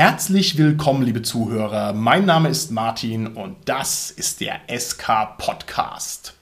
Herzlich willkommen, liebe Zuhörer. Mein Name ist Martin und das ist der SK Podcast.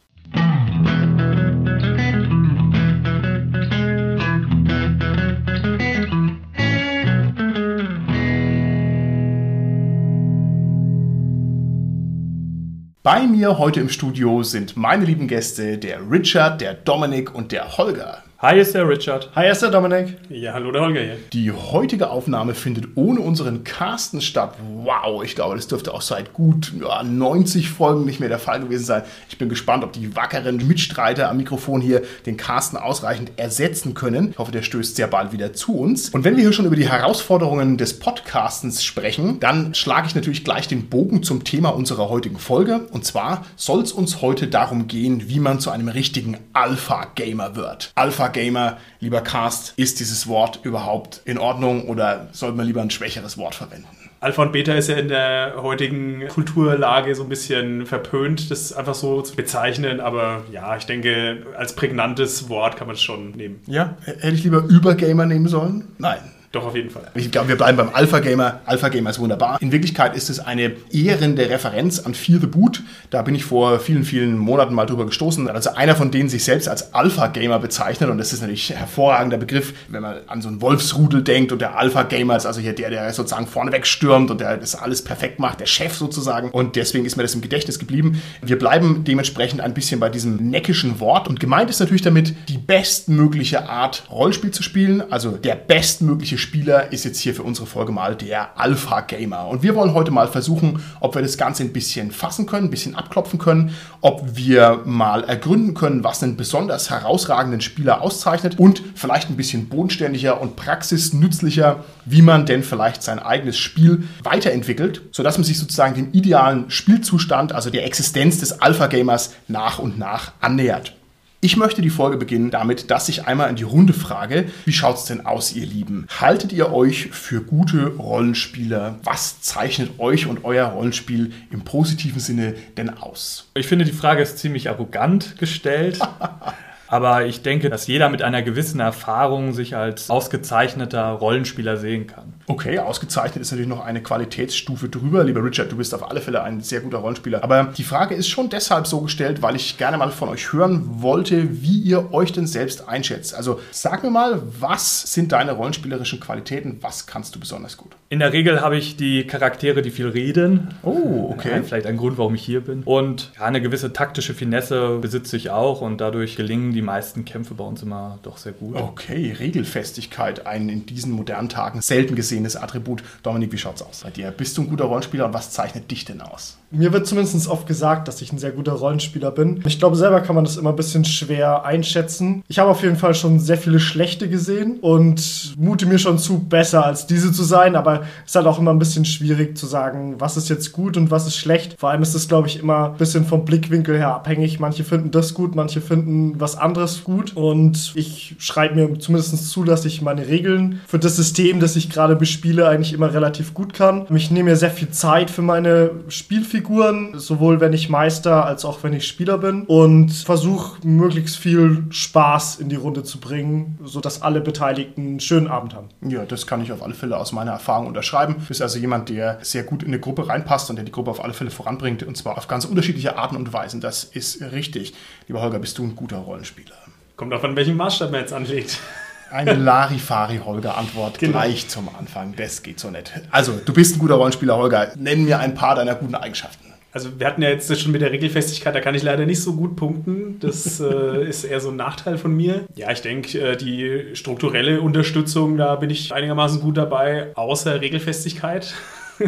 Bei mir heute im Studio sind meine lieben Gäste, der Richard, der Dominik und der Holger. Hi, ist der Richard. Hi, ist der Dominik. Ja, hallo, der Holger hier. Die heutige Aufnahme findet ohne unseren Carsten statt. Wow, ich glaube, das dürfte auch seit gut ja, 90 Folgen nicht mehr der Fall gewesen sein. Ich bin gespannt, ob die wackeren Mitstreiter am Mikrofon hier den Carsten ausreichend ersetzen können. Ich hoffe, der stößt sehr bald wieder zu uns. Und wenn wir hier schon über die Herausforderungen des Podcastens sprechen, dann schlage ich natürlich gleich den Bogen zum Thema unserer heutigen Folge. Und zwar soll es uns heute darum gehen, wie man zu einem richtigen Alpha-Gamer wird. Alpha Gamer, lieber Cast, ist dieses Wort überhaupt in Ordnung oder sollte man lieber ein schwächeres Wort verwenden? Alpha und Beta ist ja in der heutigen Kulturlage so ein bisschen verpönt, das einfach so zu bezeichnen. Aber ja, ich denke, als prägnantes Wort kann man es schon nehmen. Ja, hätte ich lieber Übergamer nehmen sollen? Nein. Doch, auf jeden Fall. Ich glaube, wir bleiben beim Alpha Gamer. Alpha Gamer ist wunderbar. In Wirklichkeit ist es eine ehrende Referenz an Fear the Boot. Da bin ich vor vielen, vielen Monaten mal drüber gestoßen. Also einer von denen sich selbst als Alpha Gamer bezeichnet. Und das ist natürlich ein hervorragender Begriff, wenn man an so einen Wolfsrudel denkt. Und der Alpha Gamer ist also hier der, der sozusagen vorneweg stürmt und der das alles perfekt macht, der Chef sozusagen. Und deswegen ist mir das im Gedächtnis geblieben. Wir bleiben dementsprechend ein bisschen bei diesem neckischen Wort. Und gemeint ist natürlich damit, die bestmögliche Art Rollenspiel zu spielen. Also der bestmögliche Spieler ist jetzt hier für unsere Folge mal der Alpha Gamer. Und wir wollen heute mal versuchen, ob wir das Ganze ein bisschen fassen können, ein bisschen abklopfen können, ob wir mal ergründen können, was einen besonders herausragenden Spieler auszeichnet und vielleicht ein bisschen bodenständiger und praxisnützlicher, wie man denn vielleicht sein eigenes Spiel weiterentwickelt, sodass man sich sozusagen dem idealen Spielzustand, also der Existenz des Alpha Gamers nach und nach annähert. Ich möchte die Folge beginnen damit, dass ich einmal in die Runde frage, wie schaut's denn aus, ihr Lieben? Haltet ihr euch für gute Rollenspieler? Was zeichnet euch und euer Rollenspiel im positiven Sinne denn aus? Ich finde, die Frage ist ziemlich arrogant gestellt. Aber ich denke, dass jeder mit einer gewissen Erfahrung sich als ausgezeichneter Rollenspieler sehen kann. Okay, ausgezeichnet ist natürlich noch eine Qualitätsstufe drüber. Lieber Richard, du bist auf alle Fälle ein sehr guter Rollenspieler. Aber die Frage ist schon deshalb so gestellt, weil ich gerne mal von euch hören wollte, wie ihr euch denn selbst einschätzt. Also sag mir mal, was sind deine rollenspielerischen Qualitäten? Was kannst du besonders gut? In der Regel habe ich die Charaktere, die viel reden. Oh, okay. Vielleicht ein Grund, warum ich hier bin. Und ja, eine gewisse taktische Finesse besitze ich auch und dadurch gelingen die meisten Kämpfe bei uns immer doch sehr gut. Okay, Regelfestigkeit, ein in diesen modernen Tagen selten gesehenes Attribut. Dominik, wie schaut's aus bei dir? Bist du ein guter Rollenspieler und was zeichnet dich denn aus? Mir wird zumindest oft gesagt, dass ich ein sehr guter Rollenspieler bin. Ich glaube, selber kann man das immer ein bisschen schwer einschätzen. Ich habe auf jeden Fall schon sehr viele schlechte gesehen und mute mir schon zu, besser als diese zu sein. Aber es ist halt auch immer ein bisschen schwierig zu sagen, was ist jetzt gut und was ist schlecht. Vor allem ist es, glaube ich, immer ein bisschen vom Blickwinkel her abhängig. Manche finden das gut, manche finden was anderes gut. Und ich schreibe mir zumindest zu, dass ich meine Regeln für das System, das ich gerade bespiele, eigentlich immer relativ gut kann. Ich nehme mir sehr viel Zeit für meine Spielfiguren Figuren, sowohl wenn ich Meister als auch wenn ich Spieler bin und versuche möglichst viel Spaß in die Runde zu bringen, sodass alle Beteiligten einen schönen Abend haben. Ja, das kann ich auf alle Fälle aus meiner Erfahrung unterschreiben. Du bist also jemand, der sehr gut in eine Gruppe reinpasst und der die Gruppe auf alle Fälle voranbringt und zwar auf ganz unterschiedliche Arten und Weisen. Das ist richtig. Lieber Holger, bist du ein guter Rollenspieler? Kommt auf an welchen Maßstab man jetzt anlegt. Eine Larifari-Holger-Antwort genau. gleich zum Anfang. Das geht so nicht. Also, du bist ein guter Rollenspieler, Holger. Nenn mir ein paar deiner guten Eigenschaften. Also, wir hatten ja jetzt schon mit der Regelfestigkeit, da kann ich leider nicht so gut punkten. Das äh, ist eher so ein Nachteil von mir. Ja, ich denke, äh, die strukturelle Unterstützung, da bin ich einigermaßen gut dabei, außer Regelfestigkeit.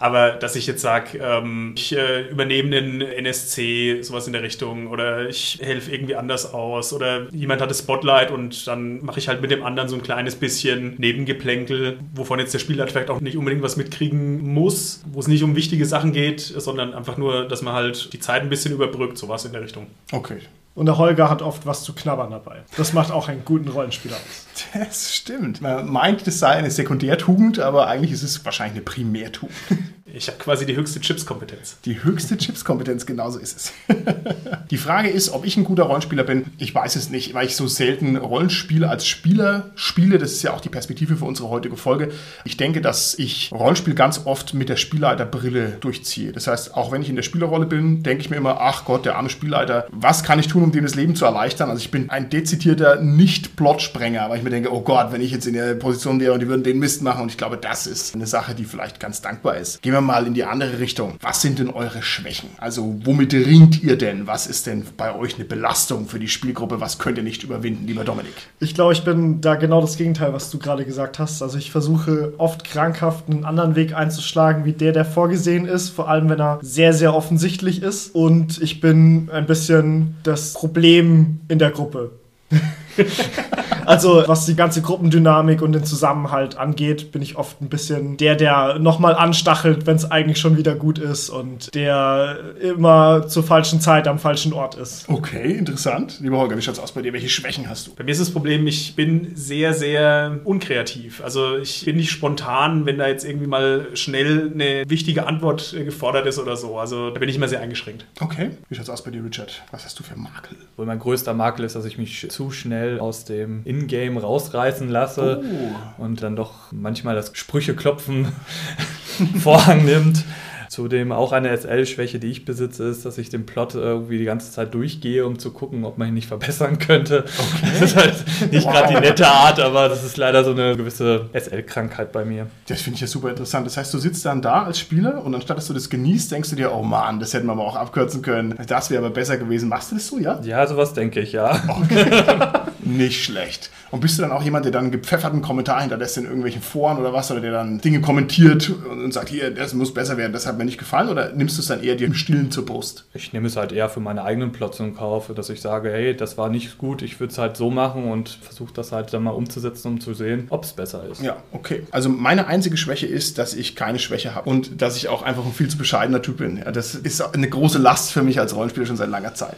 Aber dass ich jetzt sage, ähm, ich äh, übernehme einen NSC, sowas in der Richtung, oder ich helfe irgendwie anders aus, oder jemand hat das Spotlight und dann mache ich halt mit dem anderen so ein kleines bisschen Nebengeplänkel, wovon jetzt der Spieler vielleicht auch nicht unbedingt was mitkriegen muss, wo es nicht um wichtige Sachen geht, sondern einfach nur, dass man halt die Zeit ein bisschen überbrückt, sowas in der Richtung. Okay, und der Holger hat oft was zu knabbern dabei. Das macht auch einen guten Rollenspieler aus. Das stimmt. Man meint, es sei eine Sekundärtugend, aber eigentlich ist es wahrscheinlich eine Primärtugend. Ich habe quasi die höchste Chips-Kompetenz. Die höchste Chips-Kompetenz, genauso ist es. die Frage ist, ob ich ein guter Rollenspieler bin. Ich weiß es nicht, weil ich so selten Rollenspiele als Spieler spiele. Das ist ja auch die Perspektive für unsere heutige Folge. Ich denke, dass ich Rollenspiel ganz oft mit der Spielleiterbrille durchziehe. Das heißt, auch wenn ich in der Spielerrolle bin, denke ich mir immer, ach Gott, der arme Spielleiter, was kann ich tun, um dem das Leben zu erleichtern? Also ich bin ein dezidierter Nicht-Plot-Sprenger, weil ich mir denke, oh Gott, wenn ich jetzt in der Position wäre und die würden den Mist machen und ich glaube, das ist eine Sache, die vielleicht ganz dankbar ist. Gehen wir mal in die andere Richtung. Was sind denn eure Schwächen? Also womit ringt ihr denn? Was ist denn bei euch eine Belastung für die Spielgruppe? Was könnt ihr nicht überwinden, lieber Dominik? Ich glaube, ich bin da genau das Gegenteil, was du gerade gesagt hast. Also ich versuche oft krankhaft einen anderen Weg einzuschlagen, wie der, der vorgesehen ist. Vor allem, wenn er sehr, sehr offensichtlich ist. Und ich bin ein bisschen das Problem in der Gruppe. also, was die ganze Gruppendynamik und den Zusammenhalt angeht, bin ich oft ein bisschen der, der nochmal anstachelt, wenn es eigentlich schon wieder gut ist und der immer zur falschen Zeit am falschen Ort ist. Okay, interessant. Lieber Holger, wie schaut's aus bei dir? Welche Schwächen hast du? Bei mir ist das Problem, ich bin sehr, sehr unkreativ. Also, ich bin nicht spontan, wenn da jetzt irgendwie mal schnell eine wichtige Antwort gefordert ist oder so. Also, da bin ich immer sehr eingeschränkt. Okay, wie schaut's aus bei dir, Richard? Was hast du für Makel? Wohl mein größter Makel ist, dass ich mich zu schnell aus dem Ingame rausreißen lasse Oh. und dann doch manchmal das Sprücheklopfen Vorhang nimmt. Zudem auch eine SL-Schwäche, die ich besitze, ist, dass ich den Plot irgendwie die ganze Zeit durchgehe, um zu gucken, ob man ihn nicht verbessern könnte. Das ist halt nicht gerade die nette Art, aber das ist leider so eine gewisse SL-Krankheit bei mir. Das finde ich ja super interessant. Das heißt, du sitzt dann da als Spieler und anstatt dass du das genießt, denkst du dir, oh Mann, das hätten wir aber auch abkürzen können. Das wäre aber besser gewesen. Machst du das so, ja? Ja, sowas denke ich, ja. Nicht schlecht. Und bist du dann auch jemand, der dann einen gepfefferten Kommentar hinterlässt in irgendwelchen Foren oder was, oder der dann Dinge kommentiert und sagt, hier, das muss besser werden, das hat mir nicht gefallen, oder nimmst du es dann eher dir im Stillen zur Brust? Ich nehme es halt eher für meine eigenen Plots in Kauf, dass ich sage, hey, das war nicht gut, ich würde es halt so machen und versuche das halt dann mal umzusetzen, um zu sehen, ob es besser ist. Ja, okay. Also meine einzige Schwäche ist, dass ich keine Schwäche habe und dass ich auch einfach ein viel zu bescheidener Typ bin. Ja, das ist eine große Last für mich als Rollenspieler schon seit langer Zeit.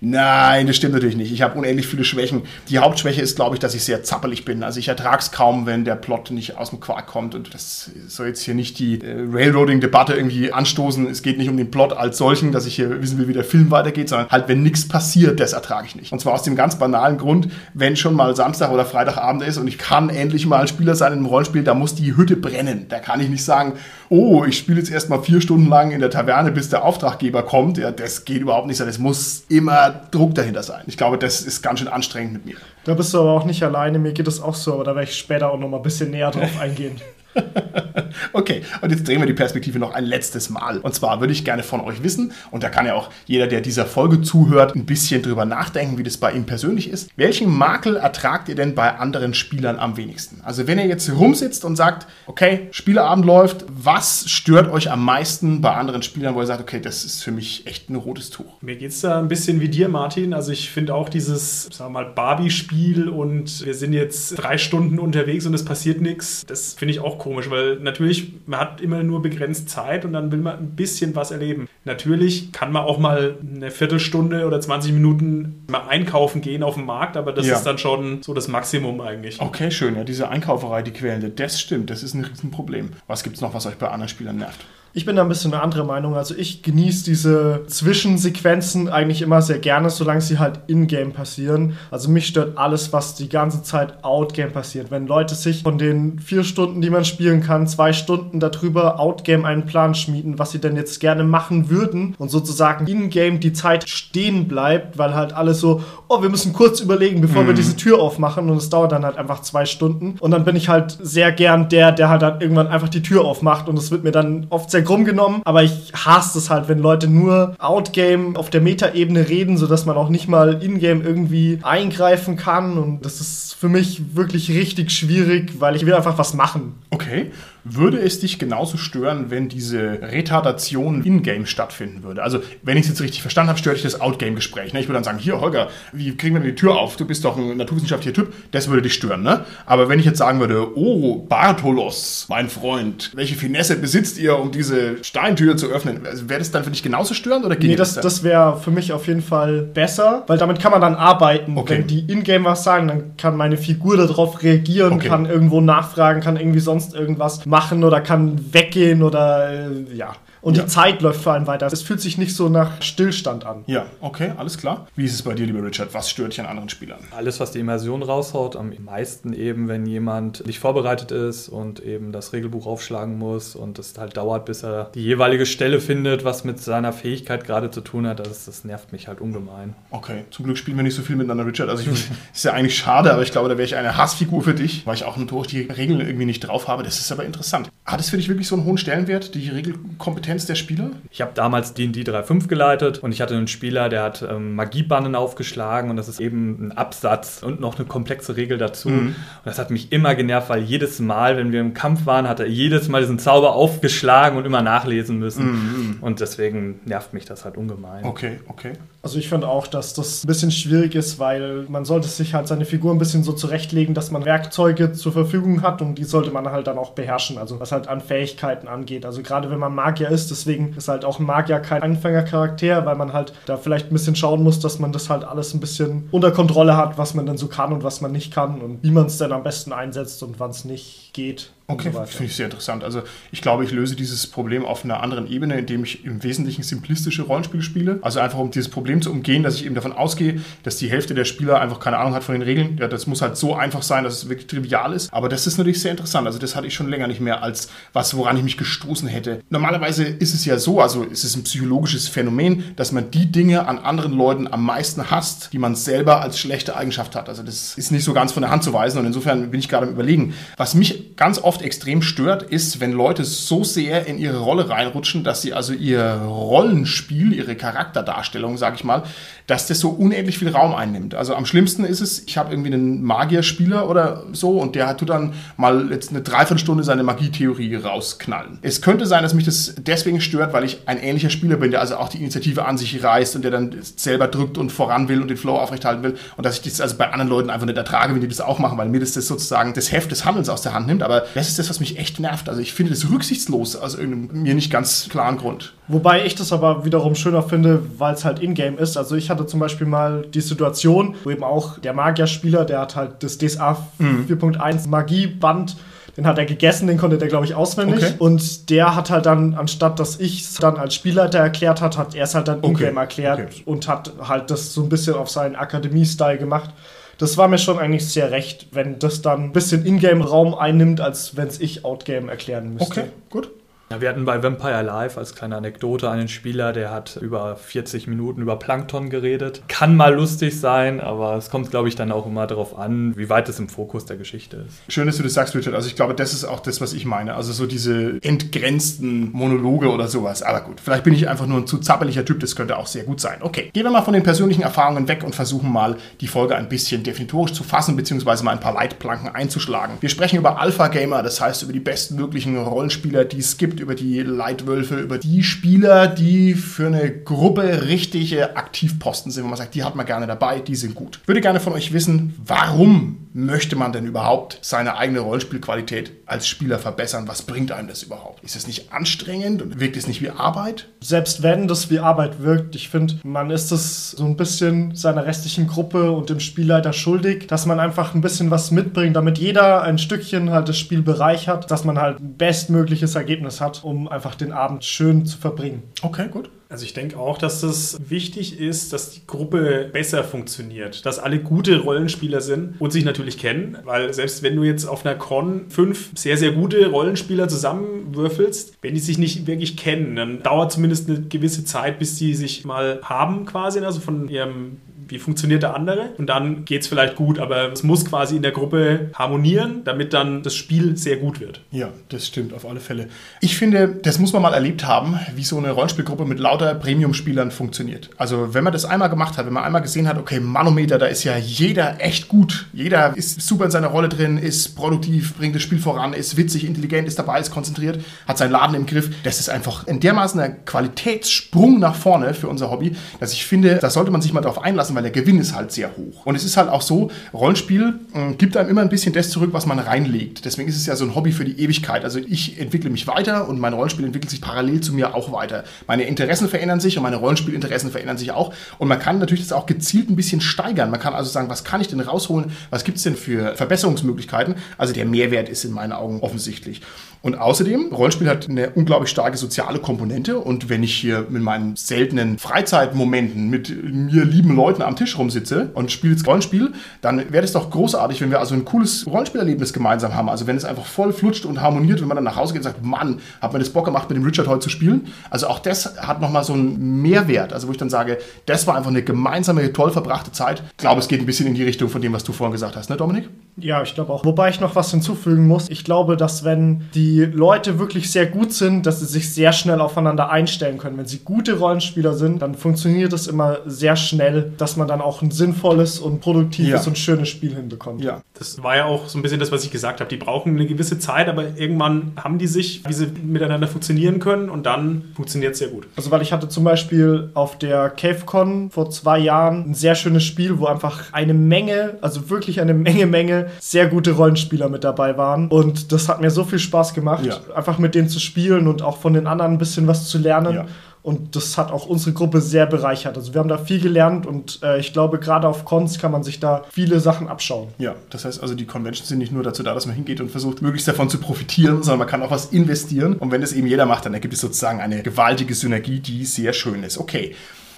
Nein, das stimmt natürlich nicht. Ich habe unendlich viele Schwächen. Die Hauptschwäche ist, glaube ich, dass ich sehr zappelig bin. Also ich ertrage es kaum, wenn der Plot nicht aus dem Quark kommt. Und das soll jetzt hier nicht die äh, Railroading-Debatte irgendwie anstoßen. Es geht nicht um den Plot als solchen, dass ich hier wissen will, wie der Film weitergeht, sondern halt, wenn nichts passiert, das ertrage ich nicht. Und zwar aus dem ganz banalen Grund, wenn schon mal Samstag oder Freitagabend ist und ich kann endlich mal ein Spieler sein in einem Rollenspiel, da muss die Hütte brennen. Da kann ich nicht sagen, oh, ich spiele jetzt erstmal vier Stunden lang in der Taverne, bis der Auftraggeber kommt. Ja, das geht überhaupt nicht. Es muss immer Druck dahinter sein. Ich glaube, das ist ganz schön anstrengend mit mir. Da bist du aber auch nicht alleine, mir geht es auch so, aber da werde ich später auch noch mal ein bisschen näher drauf eingehen. Okay, und jetzt drehen wir die Perspektive noch ein letztes Mal. Und zwar würde ich gerne von euch wissen, und da kann ja auch jeder, der dieser Folge zuhört, ein bisschen drüber nachdenken, wie das bei ihm persönlich ist. Welchen Makel ertragt ihr denn bei anderen Spielern am wenigsten? Also wenn ihr jetzt rumsitzt und sagt, okay, Spieleabend läuft, was stört euch am meisten bei anderen Spielern, wo ihr sagt, okay, das ist für mich echt ein rotes Tuch? Mir geht es da ein bisschen wie dir, Martin. Also ich finde auch dieses, sagen wir mal, Barbie-Spiel und wir sind jetzt drei Stunden unterwegs und es passiert nichts. Das finde ich auch komisch, weil natürlich, man hat immer nur begrenzt Zeit und dann will man ein bisschen was erleben. Natürlich kann man auch mal eine Viertelstunde oder 20 Minuten mal einkaufen gehen auf dem Markt, aber das Ja. ist dann schon so das Maximum eigentlich. Okay, schön. Ja, diese Einkauferei, die quälende, das stimmt. Das ist ein Riesenproblem. Was gibt es noch, was euch bei anderen Spielern nervt? Ich bin da ein bisschen eine andere Meinung. Also ich genieße diese Zwischensequenzen eigentlich immer sehr gerne, solange sie halt in-game passieren. Also mich stört alles, was die ganze Zeit out-game passiert. Wenn Leute sich von den vier Stunden, die man spielen kann, zwei Stunden darüber out-game einen Plan schmieden, was sie denn jetzt gerne machen würden und sozusagen in-game die Zeit stehen bleibt, weil halt alle so, oh, wir müssen kurz überlegen, bevor wir diese Tür aufmachen und es dauert dann halt einfach zwei Stunden. Und dann bin ich halt sehr gern der, der halt dann irgendwann einfach die Tür aufmacht und es wird mir dann oft sehr krumm genommen, aber ich hasse es halt, wenn Leute nur Outgame auf der Metaebene reden, sodass man auch nicht mal Ingame irgendwie eingreifen kann und das ist für mich wirklich richtig schwierig, weil ich will einfach was machen. Okay. Würde es dich genauso stören, wenn diese Retardation in-game stattfinden würde? Also, wenn ich es jetzt richtig verstanden habe, stört dich das Out-Game-Gespräch. Ne? Ich würde dann sagen, hier, Holger, wie kriegen wir denn die Tür auf? Du bist doch ein naturwissenschaftlicher Typ. Das würde dich stören, ne? Aber wenn ich jetzt sagen würde, oh, Bartolos, mein Freund, welche Finesse besitzt ihr, um diese Steintür zu öffnen. Also wäre das dann für dich genauso störend oder geht Nee, das, dann? das wäre für mich auf jeden Fall besser, weil damit kann man dann arbeiten. Okay. Wenn die Ingame was sagen, dann kann meine Figur darauf reagieren, Okay. kann irgendwo nachfragen, kann irgendwie sonst irgendwas machen oder kann weggehen oder äh, ja. Und Ja. die Zeit läuft vor allem weiter. Es fühlt sich nicht so nach Stillstand an. ja, okay, alles klar. Wie ist es bei dir, lieber Richard? Was stört dich an anderen Spielern? Alles, was die Immersion raushaut, am meisten eben, wenn jemand nicht vorbereitet ist und eben das Regelbuch aufschlagen muss und es halt dauert, bis er die jeweilige Stelle findet, was mit seiner Fähigkeit gerade zu tun hat. Das, das nervt mich halt ungemein. Okay, zum Glück spielen wir nicht so viel miteinander, Richard. Also ich, ist ja eigentlich schade, aber ich glaube, da wäre ich eine Hassfigur für dich, weil ich auch durch die Regeln irgendwie nicht drauf habe. Das ist aber interessant. Hat es für dich wirklich so einen hohen Stellenwert, die Regelkompetenz der Spieler? Ich habe damals D&D 3.5 geleitet und ich hatte einen Spieler, der hat ähm, Magiebannen aufgeschlagen und das ist eben ein Absatz und noch eine komplexe Regel dazu. Und das hat mich immer genervt, weil jedes Mal, wenn wir im Kampf waren, hat er jedes Mal diesen Zauber aufgeschlagen und immer nachlesen müssen. Und deswegen nervt mich das halt ungemein. Okay, okay. Also ich finde auch, dass das ein bisschen schwierig ist, weil man sollte sich halt seine Figur ein bisschen so zurechtlegen, dass man Werkzeuge zur Verfügung hat und die sollte man halt dann auch beherrschen. Also was halt an Fähigkeiten angeht. Also gerade wenn man Magier ist, deswegen ist halt auch Magier kein Anfängercharakter, weil man halt da vielleicht ein bisschen schauen muss, dass man das halt alles ein bisschen unter Kontrolle hat, was man dann so kann und was man nicht kann und wie man es dann am besten einsetzt und wann es nicht geht. Okay, so finde ich sehr interessant. Also ich glaube, ich löse dieses Problem auf einer anderen Ebene, indem ich im Wesentlichen simplistische Rollenspiele spiele. Also einfach um dieses Problem zu umgehen, dass ich eben davon ausgehe, dass die Hälfte der Spieler einfach keine Ahnung hat von den Regeln. Ja, das muss halt so einfach sein, dass es wirklich trivial ist. Aber das ist natürlich sehr interessant. Also das hatte ich schon länger nicht mehr als was, woran ich mich gestoßen hätte. Normalerweise ist es ja so, also es ist ein psychologisches Phänomen, dass man die Dinge an anderen Leuten am meisten hasst, die man selber als schlechte Eigenschaft hat. Also das ist nicht so ganz von der Hand zu weisen und insofern bin ich gerade am überlegen. Was mich ganz oft extrem stört, ist, wenn Leute so sehr in ihre Rolle reinrutschen, dass sie also ihr Rollenspiel, ihre Charakterdarstellung, sage ich mal, dass das so unendlich viel Raum einnimmt. Also am schlimmsten ist es, ich habe irgendwie einen Magierspieler oder so und der tut dann mal jetzt eine Dreiviertelstunde seine Magietheorie rausknallen. Es könnte sein, dass mich das deswegen stört, weil ich ein ähnlicher Spieler bin, der also auch die Initiative an sich reißt und der dann selber drückt und voran will und den Flow aufrechthalten will und dass ich das also bei anderen Leuten einfach nicht ertrage, wenn die das auch machen, weil mir das, das sozusagen das Heft des Handelns aus der Hand nimmt. Aber das ist das, was mich echt nervt. Also ich finde das rücksichtslos aus irgendeinem mir nicht ganz klaren Grund. Wobei ich das aber wiederum schöner finde, weil es halt in-game ist. Also ich hatte zum Beispiel mal die Situation, wo eben auch der Magierspieler, der hat halt das DSA 4.1 Magieband, den hat er gegessen, den konnte der, glaube ich, auswendig. Okay. Und der hat halt dann, anstatt dass ich es dann als Spielleiter erklärt hat, hat er es halt dann Okay. in-game erklärt Okay. und hat halt das so ein bisschen auf seinen Akademie-Style gemacht. Das war mir schon eigentlich sehr recht, wenn das dann ein bisschen Ingame-Raum einnimmt, als wenn es ich Outgame erklären müsste. Okay, gut. Ja, wir hatten bei Vampire Live als kleine Anekdote einen Spieler, der hat über 40 Minuten über Plankton geredet. Kann mal lustig sein, aber es kommt, glaube ich, dann auch immer darauf an, wie weit es im Fokus der Geschichte ist. Schön, dass du das sagst, Richard. Also ich glaube, das ist auch das, was ich meine. Also so diese entgrenzten Monologe oder sowas. Aber gut, vielleicht bin ich einfach nur ein zu zappeliger Typ. Das könnte auch sehr gut sein. Okay, gehen wir mal von den persönlichen Erfahrungen weg und versuchen mal, die Folge ein bisschen definitorisch zu fassen, beziehungsweise mal ein paar Leitplanken einzuschlagen. Wir sprechen über Alpha Gamer, das heißt über die bestmöglichen Rollenspieler, die es gibt, über die Leitwölfe, über die Spieler, die für eine Gruppe richtige Aktivposten sind, wo man sagt, die hat man gerne dabei, die sind gut. Würde gerne von euch wissen, warum möchte man denn überhaupt seine eigene Rollenspielqualität als Spieler verbessern? Was bringt einem das überhaupt? Ist es nicht anstrengend und wirkt es nicht wie Arbeit? selbst wenn das wie Arbeit wirkt, ich finde, man ist es so ein bisschen seiner restlichen Gruppe und dem Spielleiter schuldig, dass man einfach ein bisschen was mitbringt, damit jeder ein Stückchen halt das Spiel bereichert, dass man halt ein bestmögliches Ergebnis hat, um einfach den Abend schön zu verbringen. Okay, gut. Also ich denke auch, dass es wichtig ist, dass die Gruppe besser funktioniert, dass alle gute Rollenspieler sind und sich natürlich kennen, weil selbst wenn du jetzt auf einer Con fünf sehr, sehr gute Rollenspieler zusammenwürfelst, wenn die sich nicht wirklich kennen, dann dauert zumindest eine gewisse Zeit, bis die sich mal haben quasi, also von ihrem wie funktioniert der andere und dann geht es vielleicht gut, aber es muss quasi in der Gruppe harmonieren, damit dann das Spiel sehr gut wird. Ja, das stimmt auf alle Fälle. Ich finde, das muss man mal erlebt haben, wie so eine Rollenspielgruppe mit lauter Premium-Spielern funktioniert. Also wenn man das einmal gemacht hat, wenn man einmal gesehen hat, okay, Manometer, da ist ja jeder echt gut. Jeder ist super in seiner Rolle drin, ist produktiv, bringt das Spiel voran, ist witzig, intelligent, ist dabei, ist konzentriert, hat seinen Laden im Griff. Das ist einfach in dermaßen ein Qualitätssprung nach vorne für unser Hobby, dass ich finde, da sollte man sich mal darauf einlassen, weil der Gewinn ist halt sehr hoch. Und es ist halt auch so, Rollenspiel äh, gibt einem immer ein bisschen das zurück, was man reinlegt. Deswegen ist es ja so ein Hobby für die Ewigkeit. Also ich entwickle mich weiter und mein Rollenspiel entwickelt sich parallel zu mir auch weiter. Meine Interessen verändern sich und meine Rollenspielinteressen verändern sich auch. Und man kann natürlich das auch gezielt ein bisschen steigern. Man kann also sagen, was kann ich denn rausholen? Was gibt es denn für Verbesserungsmöglichkeiten? Also der Mehrwert ist in meinen Augen offensichtlich. Und außerdem, Rollenspiel hat eine unglaublich starke soziale Komponente. Und wenn ich hier mit meinen seltenen Freizeitmomenten mit mir lieben Leuten am Tisch rumsitze und spiele jetzt Rollenspiel, dann wäre es doch großartig, wenn wir also ein cooles Rollenspielerlebnis gemeinsam haben. Also wenn es einfach voll flutscht und harmoniert, wenn man dann nach Hause geht und sagt, Mann, hat mir das Bock gemacht, mit dem Richard heute zu spielen. Also auch das hat nochmal so einen Mehrwert. Also wo ich dann sage, das war einfach eine gemeinsame, toll verbrachte Zeit. Ich glaube, es geht ein bisschen in die Richtung von dem, was du vorhin gesagt hast, ne Dominik? Ja, ich glaube auch. Wobei ich noch was hinzufügen muss. Ich glaube, dass wenn die Leute wirklich sehr gut sind, dass sie sich sehr schnell aufeinander einstellen können. Wenn sie gute Rollenspieler sind, dann funktioniert es immer sehr schnell, dass man dann auch ein sinnvolles und produktives Ja. und schönes Spiel hinbekommt. Ja. Das war ja auch so ein bisschen das, was ich gesagt habe. Die brauchen eine gewisse Zeit, aber irgendwann haben die sich, wie sie miteinander funktionieren können und dann funktioniert es sehr gut. Also weil ich hatte zum Beispiel auf der CaveCon vor zwei Jahren ein sehr schönes Spiel, wo einfach eine Menge, also wirklich eine Menge, Menge sehr gute Rollenspieler mit dabei waren. Und das hat mir so viel Spaß gemacht, Ja. einfach mit denen zu spielen und auch von den anderen ein bisschen was zu lernen. Ja. Und das hat auch unsere Gruppe sehr bereichert. Also wir haben da viel gelernt und äh, ich glaube, gerade auf Cons kann man sich da viele Sachen abschauen. Ja, das heißt also, die Conventions sind nicht nur dazu da, dass man hingeht und versucht, möglichst davon zu profitieren, sondern man kann auch was investieren. Und wenn das eben jeder macht, dann ergibt es sozusagen eine gewaltige Synergie, die sehr schön ist. Okay.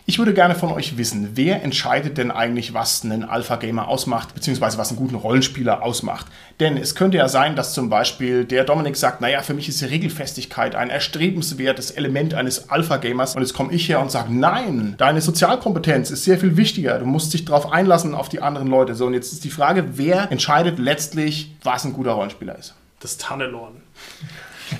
Ich würde gerne von euch wissen, wer entscheidet denn eigentlich, was einen Alpha-Gamer ausmacht, beziehungsweise was einen guten Rollenspieler ausmacht? Denn es könnte ja sein, dass zum Beispiel der Dominik sagt, naja, für mich ist die Regelfestigkeit ein erstrebenswertes Element eines Alpha-Gamers. Und jetzt komme ich her und sage, nein, deine Sozialkompetenz ist sehr viel wichtiger. Du musst dich darauf einlassen, auf die anderen Leute. So, und jetzt ist die Frage, wer entscheidet letztlich, was ein guter Rollenspieler ist? Das Tannelorn.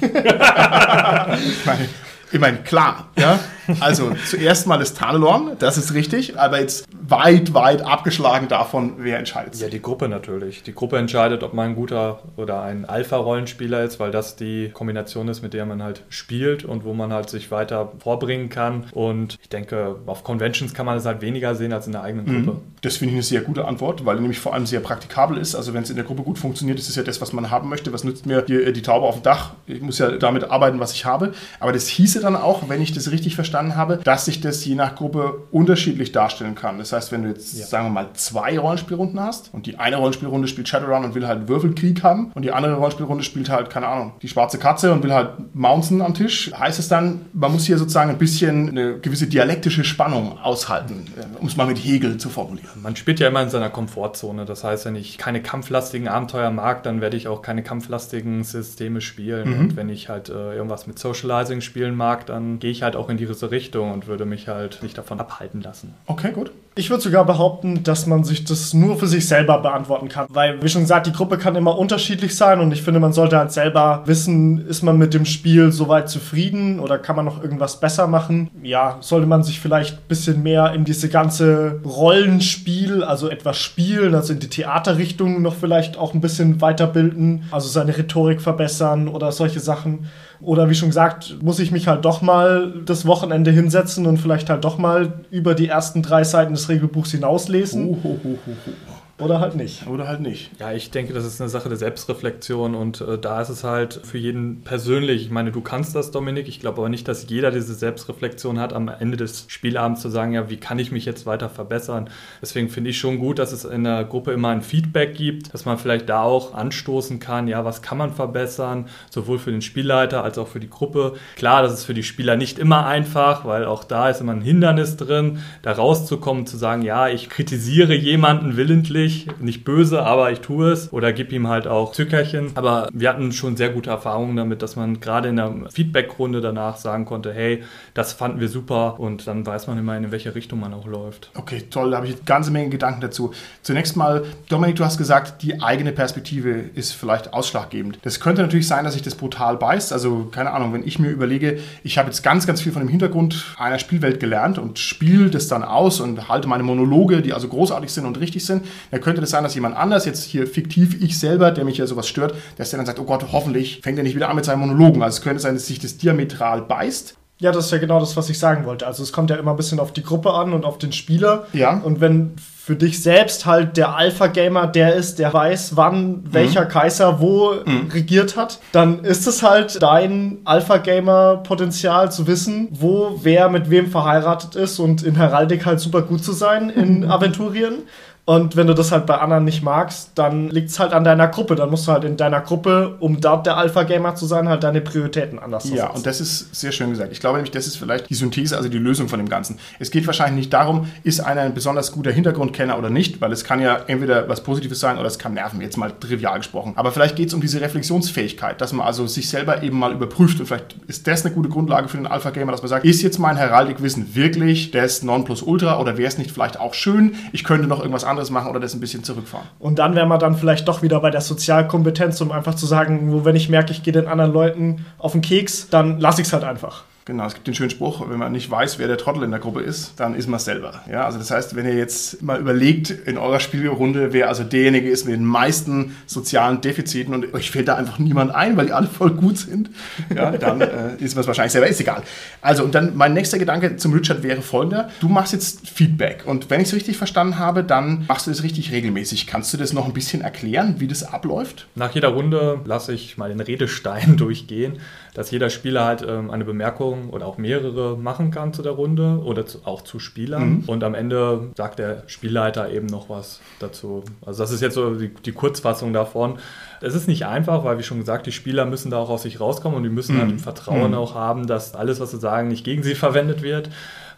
Ich meine, ich meine, klar, ja. Also zuerst mal das Tanelorn, das ist richtig, aber jetzt weit, weit abgeschlagen davon, wer entscheidet. Ja, die Gruppe natürlich. Die Gruppe entscheidet, ob man ein guter oder ein Alpha-Rollenspieler ist, weil das die Kombination ist, mit der man halt spielt und wo man halt sich weiter vorbringen kann. Und ich denke, auf Conventions kann man es halt weniger sehen als in der eigenen Gruppe. Das finde ich eine sehr gute Antwort, weil nämlich vor allem sehr praktikabel ist. Also wenn es in der Gruppe gut funktioniert, ist es ja das, was man haben möchte. Was nützt mir die, die Taube auf dem Dach? Ich muss ja damit arbeiten, was ich habe. Aber das hieße dann auch, wenn ich das richtig verstanden habe, dass sich das je nach Gruppe unterschiedlich darstellen kann. Das heißt, wenn du jetzt, sagen wir mal, zwei Rollenspielrunden hast und die eine Rollenspielrunde spielt Shadowrun und will halt Würfelkrieg haben und die andere Rollenspielrunde spielt halt, keine Ahnung, die schwarze Katze und will halt Mountain am Tisch, heißt es dann, man muss hier sozusagen ein bisschen eine gewisse dialektische Spannung aushalten, äh, um es mal mit Hegel zu formulieren. Man spielt ja immer in seiner Komfortzone. Das heißt, wenn ich keine kampflastigen Abenteuer mag, dann werde ich auch keine kampflastigen Systeme spielen. Und wenn ich halt äh, irgendwas mit Socializing spielen mag, dann gehe ich halt auch in diese Richtung und würde mich halt nicht davon abhalten lassen. Okay, gut. Ich würde sogar behaupten, dass man sich das nur für sich selber beantworten kann. Weil, wie schon gesagt, die Gruppe kann immer unterschiedlich sein und ich finde, man sollte halt selber wissen, ist man mit dem Spiel soweit zufrieden oder kann man noch irgendwas besser machen? Ja, sollte man sich vielleicht ein bisschen mehr in diese ganze Rollenspiel, also etwas spielen, also in die Theaterrichtung noch vielleicht auch ein bisschen weiterbilden, also seine Rhetorik verbessern oder solche Sachen. Oder wie schon gesagt, muss ich mich halt doch mal das Wochenende hinsetzen und vielleicht halt doch mal über die ersten drei Seiten des Regelbuchs hinauslesen. Oh, ho, ho. Oder halt nicht. Oder halt nicht. Ja, ich denke, das ist eine Sache der Selbstreflexion und äh, da ist es halt für jeden persönlich. Ich meine, du kannst das, Dominik. Ich glaube aber nicht, dass jeder diese Selbstreflexion hat, am Ende des Spielabends zu sagen, ja, wie kann ich mich jetzt weiter verbessern? Deswegen finde ich schon gut, dass es in der Gruppe immer ein Feedback gibt, dass man vielleicht da auch anstoßen kann, ja, was kann man verbessern, sowohl für den Spielleiter als auch für die Gruppe. Klar, das ist für die Spieler nicht immer einfach, weil auch da ist immer ein Hindernis drin, da rauszukommen, zu sagen, ja, ich kritisiere jemanden willentlich schwierig, nicht böse, aber ich tue es oder gib ihm halt auch Zückerchen. Aber wir hatten schon sehr gute Erfahrungen damit, dass man gerade in der Feedback-Runde danach sagen konnte, hey, das fanden wir super und dann weiß man immer, in welche Richtung man auch läuft. Okay, toll, da habe ich eine ganze Menge Gedanken dazu. Zunächst mal, Dominik, du hast gesagt, die eigene Perspektive ist vielleicht ausschlaggebend. Das könnte natürlich sein, dass sich das brutal beißt. Also, keine Ahnung, wenn ich mir überlege, ich habe jetzt ganz, ganz viel von dem Hintergrund einer Spielwelt gelernt und spiele das dann aus und halte meine Monologe, die also großartig sind und richtig sind, dann könnte das sein, dass jemand anders, jetzt hier fiktiv ich selber, der mich ja sowas stört, dass der dann sagt, oh Gott, hoffentlich fängt er nicht wieder an mit seinen Monologen. Also es könnte sein, dass sich das diametral beißt. Ja, das ist ja genau das, was ich sagen wollte. Also es kommt ja immer ein bisschen auf die Gruppe an und auf den Spieler. Ja. Und wenn für dich selbst halt der Alpha-Gamer der ist, der weiß, wann welcher Kaiser wo regiert hat, dann ist es halt dein Alpha-Gamer-Potenzial zu wissen, wo wer mit wem verheiratet ist und in Heraldik halt super gut zu sein in Aventurien. Und wenn du das halt bei anderen nicht magst, dann liegt es halt an deiner Gruppe. Dann musst du halt in deiner Gruppe, um dort der Alpha-Gamer zu sein, halt deine Prioritäten anders Ja, und das ist sehr schön gesagt. Ich glaube nämlich, das ist vielleicht die Synthese, also die Lösung von dem Ganzen. Es geht wahrscheinlich nicht darum, ist einer ein besonders guter Hintergrundkenner oder nicht, weil es kann ja entweder was Positives sein oder es kann nerven, jetzt mal trivial gesprochen. Aber vielleicht geht es um diese Reflexionsfähigkeit, dass man also sich selber eben mal überprüft und vielleicht ist das eine gute Grundlage für den Alpha-Gamer, dass man sagt, ist jetzt mein Heraldikwissen wirklich das Nonplusultra oder wäre es nicht vielleicht auch schön, ich könnte noch irgendwas anderes machen oder das ein bisschen zurückfahren. Und dann wären wir dann vielleicht doch wieder bei der Sozialkompetenz, um einfach zu sagen, wo wenn ich merke, ich gehe den anderen Leuten auf den Keks, dann lasse ich es halt einfach. Genau, es gibt den schönen Spruch, wenn man nicht weiß, wer der Trottel in der Gruppe ist, dann ist man selber. Ja, also das heißt, wenn ihr jetzt mal überlegt in eurer Spielrunde, wer also derjenige ist mit den meisten sozialen Defiziten und euch fällt da einfach niemand ein, weil die alle voll gut sind, ja, dann äh, ist man es wahrscheinlich selber, ist egal. Also und dann mein nächster Gedanke zum Richard wäre folgender. Du machst jetzt Feedback und wenn ich es richtig verstanden habe, dann machst du das richtig regelmäßig. Kannst du das noch ein bisschen erklären, wie das abläuft? Nach jeder Runde lasse ich mal den Redestein durchgehen, dass jeder Spieler halt ähm, eine Bemerkung oder auch mehrere machen kann zu der Runde oder zu, auch zu Spielern. Und am Ende sagt der Spielleiter eben noch was dazu. Also das ist jetzt so die, die Kurzfassung davon. Es ist nicht einfach, weil wie schon gesagt, die Spieler müssen da auch aus sich rauskommen und die müssen halt im Vertrauen auch haben, dass alles, was sie sagen, nicht gegen sie verwendet wird.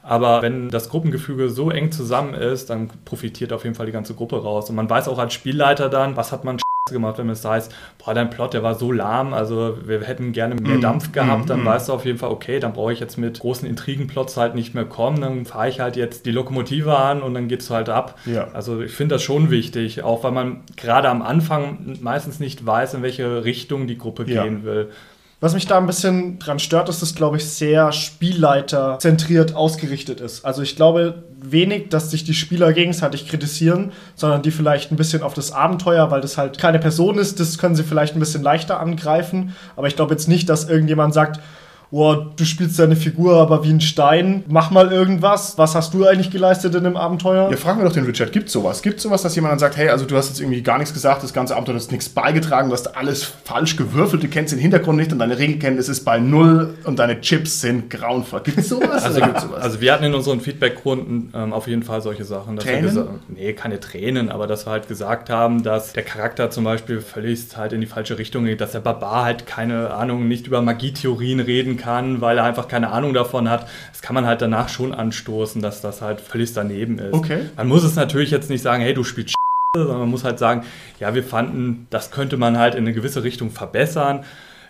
Aber wenn das Gruppengefüge so eng zusammen ist, dann profitiert auf jeden Fall die ganze Gruppe raus. Und man weiß auch als Spielleiter dann, was hat man gemacht, wenn es heißt, boah, dein Plot, der war so lahm, also wir hätten gerne mehr Dampf gehabt, dann weißt du auf jeden Fall, okay, dann brauche ich jetzt mit großen Intrigenplots halt nicht mehr kommen, dann fahre ich halt jetzt die Lokomotive an und dann geht es halt ab. Ja. Also ich finde das schon wichtig, auch weil man gerade am Anfang meistens nicht weiß, in welche Richtung die Gruppe Ja. gehen will. Was mich da ein bisschen dran stört, ist, dass es, glaube ich, sehr Spielleiter-zentriert ausgerichtet ist. Also ich glaube wenig, dass sich die Spieler gegenseitig kritisieren, sondern die vielleicht ein bisschen auf das Abenteuer, weil das halt keine Person ist, das können sie vielleicht ein bisschen leichter angreifen. Aber ich glaube jetzt nicht, dass irgendjemand sagt, oh, du spielst deine Figur aber wie ein Stein, mach mal irgendwas. Was hast du eigentlich geleistet in dem Abenteuer? Ja, fragen wir doch den Richard, gibt sowas? Gibt sowas, dass jemand dann sagt, hey, also du hast jetzt irgendwie gar nichts gesagt, das ganze Abenteuer hast nichts beigetragen, du hast alles falsch gewürfelt, du kennst den Hintergrund nicht und deine Regelkenntnis ist bei null und deine Chips sind grauenvoll. Gibt es sowas? Also, gibt's sowas? also wir hatten in unseren Feedback-Runden ähm, auf jeden Fall solche Sachen. Dass Tränen? Wir nee, keine Tränen, aber dass wir halt gesagt haben, dass der Charakter zum Beispiel völlig halt in die falsche Richtung geht, dass der Barbar halt keine Ahnung, nicht über Magietheorien reden kann, weil er einfach keine Ahnung davon hat. Das kann man halt danach schon anstoßen, dass das halt völlig daneben ist. Okay. Man muss es natürlich jetzt nicht sagen, hey, du spielst sondern man muss halt sagen, ja, wir fanden, das könnte man halt in eine gewisse Richtung verbessern.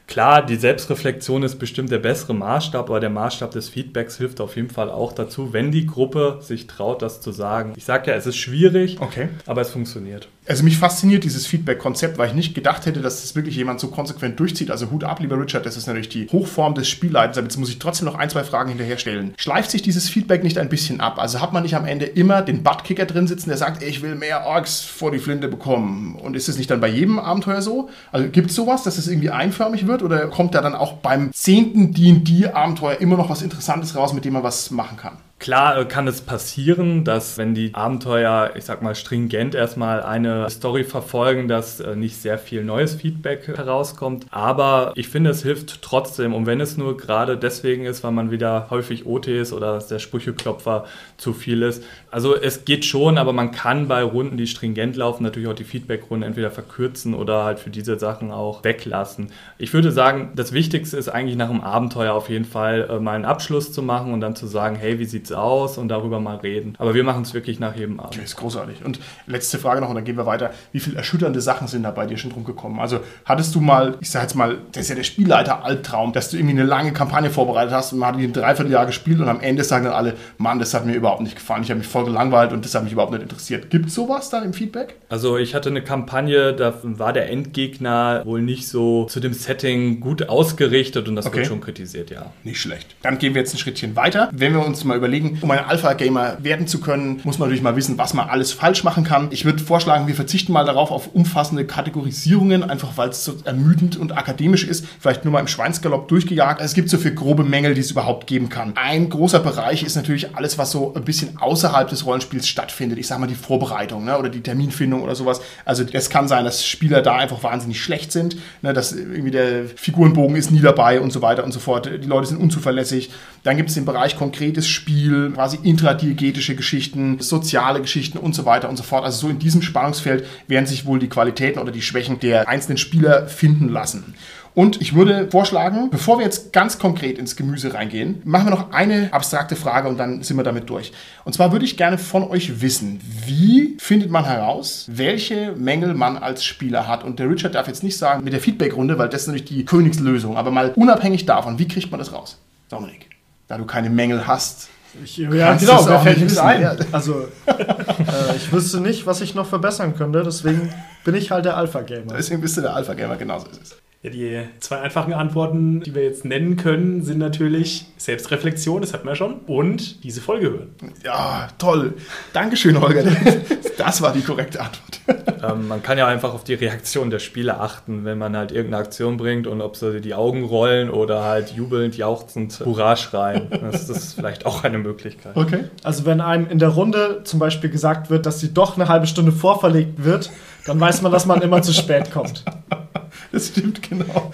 Klar, die Selbstreflexion ist bestimmt der bessere Maßstab, aber der Maßstab des Feedbacks hilft auf jeden Fall auch dazu, wenn die Gruppe sich traut, das zu sagen. Ich sage ja, es ist schwierig, Okay. aber es funktioniert. Also mich fasziniert dieses Feedback-Konzept, weil ich nicht gedacht hätte, dass das wirklich jemand so konsequent durchzieht. Also Hut ab, lieber Richard, das ist natürlich die Hochform des Spielleiters. Aber jetzt muss ich trotzdem noch ein, zwei Fragen hinterher stellen. Schleift sich dieses Feedback nicht ein bisschen ab? Also hat man nicht am Ende immer den Buttkicker drin sitzen, der sagt, ich will mehr Orks vor die Flinte bekommen? Und ist es nicht dann bei jedem Abenteuer so? Also gibt es sowas, dass es irgendwie einförmig wird? Oder kommt da dann auch beim zehnten D&D-Abenteuer immer noch was Interessantes raus, mit dem man was machen kann? Klar äh, kann es passieren, dass wenn die Abenteuer, ich sag mal, stringent erstmal eine Story verfolgen, dass äh, nicht sehr viel neues Feedback herauskommt. Aber ich finde, es hilft trotzdem. Und wenn es nur gerade deswegen ist, weil man wieder häufig OTs oder dass der Sprücheklopfer zu viel ist. Also es geht schon, aber man kann bei Runden, die stringent laufen, natürlich auch die Feedback-Runden entweder verkürzen oder halt für diese Sachen auch weglassen. Ich würde sagen, das Wichtigste ist eigentlich nach dem Abenteuer auf jeden Fall äh, mal einen Abschluss zu machen und dann zu sagen, hey, wie sieht's sieht's aus und darüber mal reden. Aber wir machen es wirklich nach jedem Abend. Das ist großartig. Und letzte Frage noch, und dann gehen wir weiter. Wie viele erschütternde Sachen sind da bei dir schon drum gekommen? Also hattest du mal, ich sag jetzt mal, das ist ja der Spielleiter-Albtraum, dass du irgendwie eine lange Kampagne vorbereitet hast und man hat die ein Dreivierteljahr gespielt und am Ende sagen dann alle, Mann, das hat mir überhaupt nicht gefallen, ich habe mich voll gelangweilt und das hat mich überhaupt nicht interessiert. Gibt es sowas dann im Feedback? Also ich hatte eine Kampagne, da war der Endgegner wohl nicht so zu dem Setting gut ausgerichtet und das Okay. wird schon kritisiert, ja. Nicht schlecht. Dann gehen wir jetzt ein Schrittchen weiter. Wenn wir uns mal überlegen, um ein Alpha-Gamer werden zu können, muss man natürlich mal wissen, was man alles falsch machen kann. Ich würde vorschlagen, wir verzichten mal darauf auf umfassende Kategorisierungen, einfach weil es so ermüdend und akademisch ist. Vielleicht nur mal im Schweinsgalopp durchgejagt. Es gibt so viele grobe Mängel, die es überhaupt geben kann. Ein großer Bereich ist natürlich alles, was so ein bisschen außerhalb des Rollenspiels stattfindet. Ich sage mal die Vorbereitung ne, oder die Terminfindung oder sowas. Also es kann sein, dass Spieler da einfach wahnsinnig schlecht sind, ne, dass irgendwie der Figurenbogen ist nie dabei und so weiter und so fort. Die Leute sind unzuverlässig. Dann gibt es den Bereich konkretes Spiel, quasi intradiegetische Geschichten, soziale Geschichten und so weiter und so fort. Also so in diesem Spannungsfeld werden sich wohl die Qualitäten oder die Schwächen der einzelnen Spieler finden lassen. Und ich würde vorschlagen, bevor wir jetzt ganz konkret ins Gemüse reingehen, machen wir noch eine abstrakte Frage und dann sind wir damit durch. Und zwar würde ich gerne von euch wissen, wie findet man heraus, welche Mängel man als Spieler hat? Und der Richard darf jetzt nicht sagen mit der Feedback-Runde, weil das ist natürlich die Königslösung, aber mal unabhängig davon, wie kriegt man das raus? Dominik, da du keine Mängel hast. Ich, ja, Kannst genau, mir fällt nicht nichts ein. Also, äh, ich wüsste nicht, was ich noch verbessern könnte, deswegen bin ich halt der Alpha-Gamer. Deswegen bist du der Alpha-Gamer, genauso ist es. Ja, die zwei einfachen Antworten, die wir jetzt nennen können, sind natürlich Selbstreflexion, das hatten wir schon, und diese Folge hören. Ja, toll. Dankeschön, Holger. Das war die korrekte Antwort. Ähm, man kann ja einfach auf die Reaktion der Spieler achten, wenn man halt irgendeine Aktion bringt und ob sie die Augen rollen oder halt jubelnd, jauchzend Hurra schreien. Das ist vielleicht auch eine Möglichkeit. Okay. Also, wenn einem in der Runde zum Beispiel gesagt wird, dass sie doch eine halbe Stunde vorverlegt wird, dann weiß man, dass man immer zu spät kommt. Das stimmt, genau.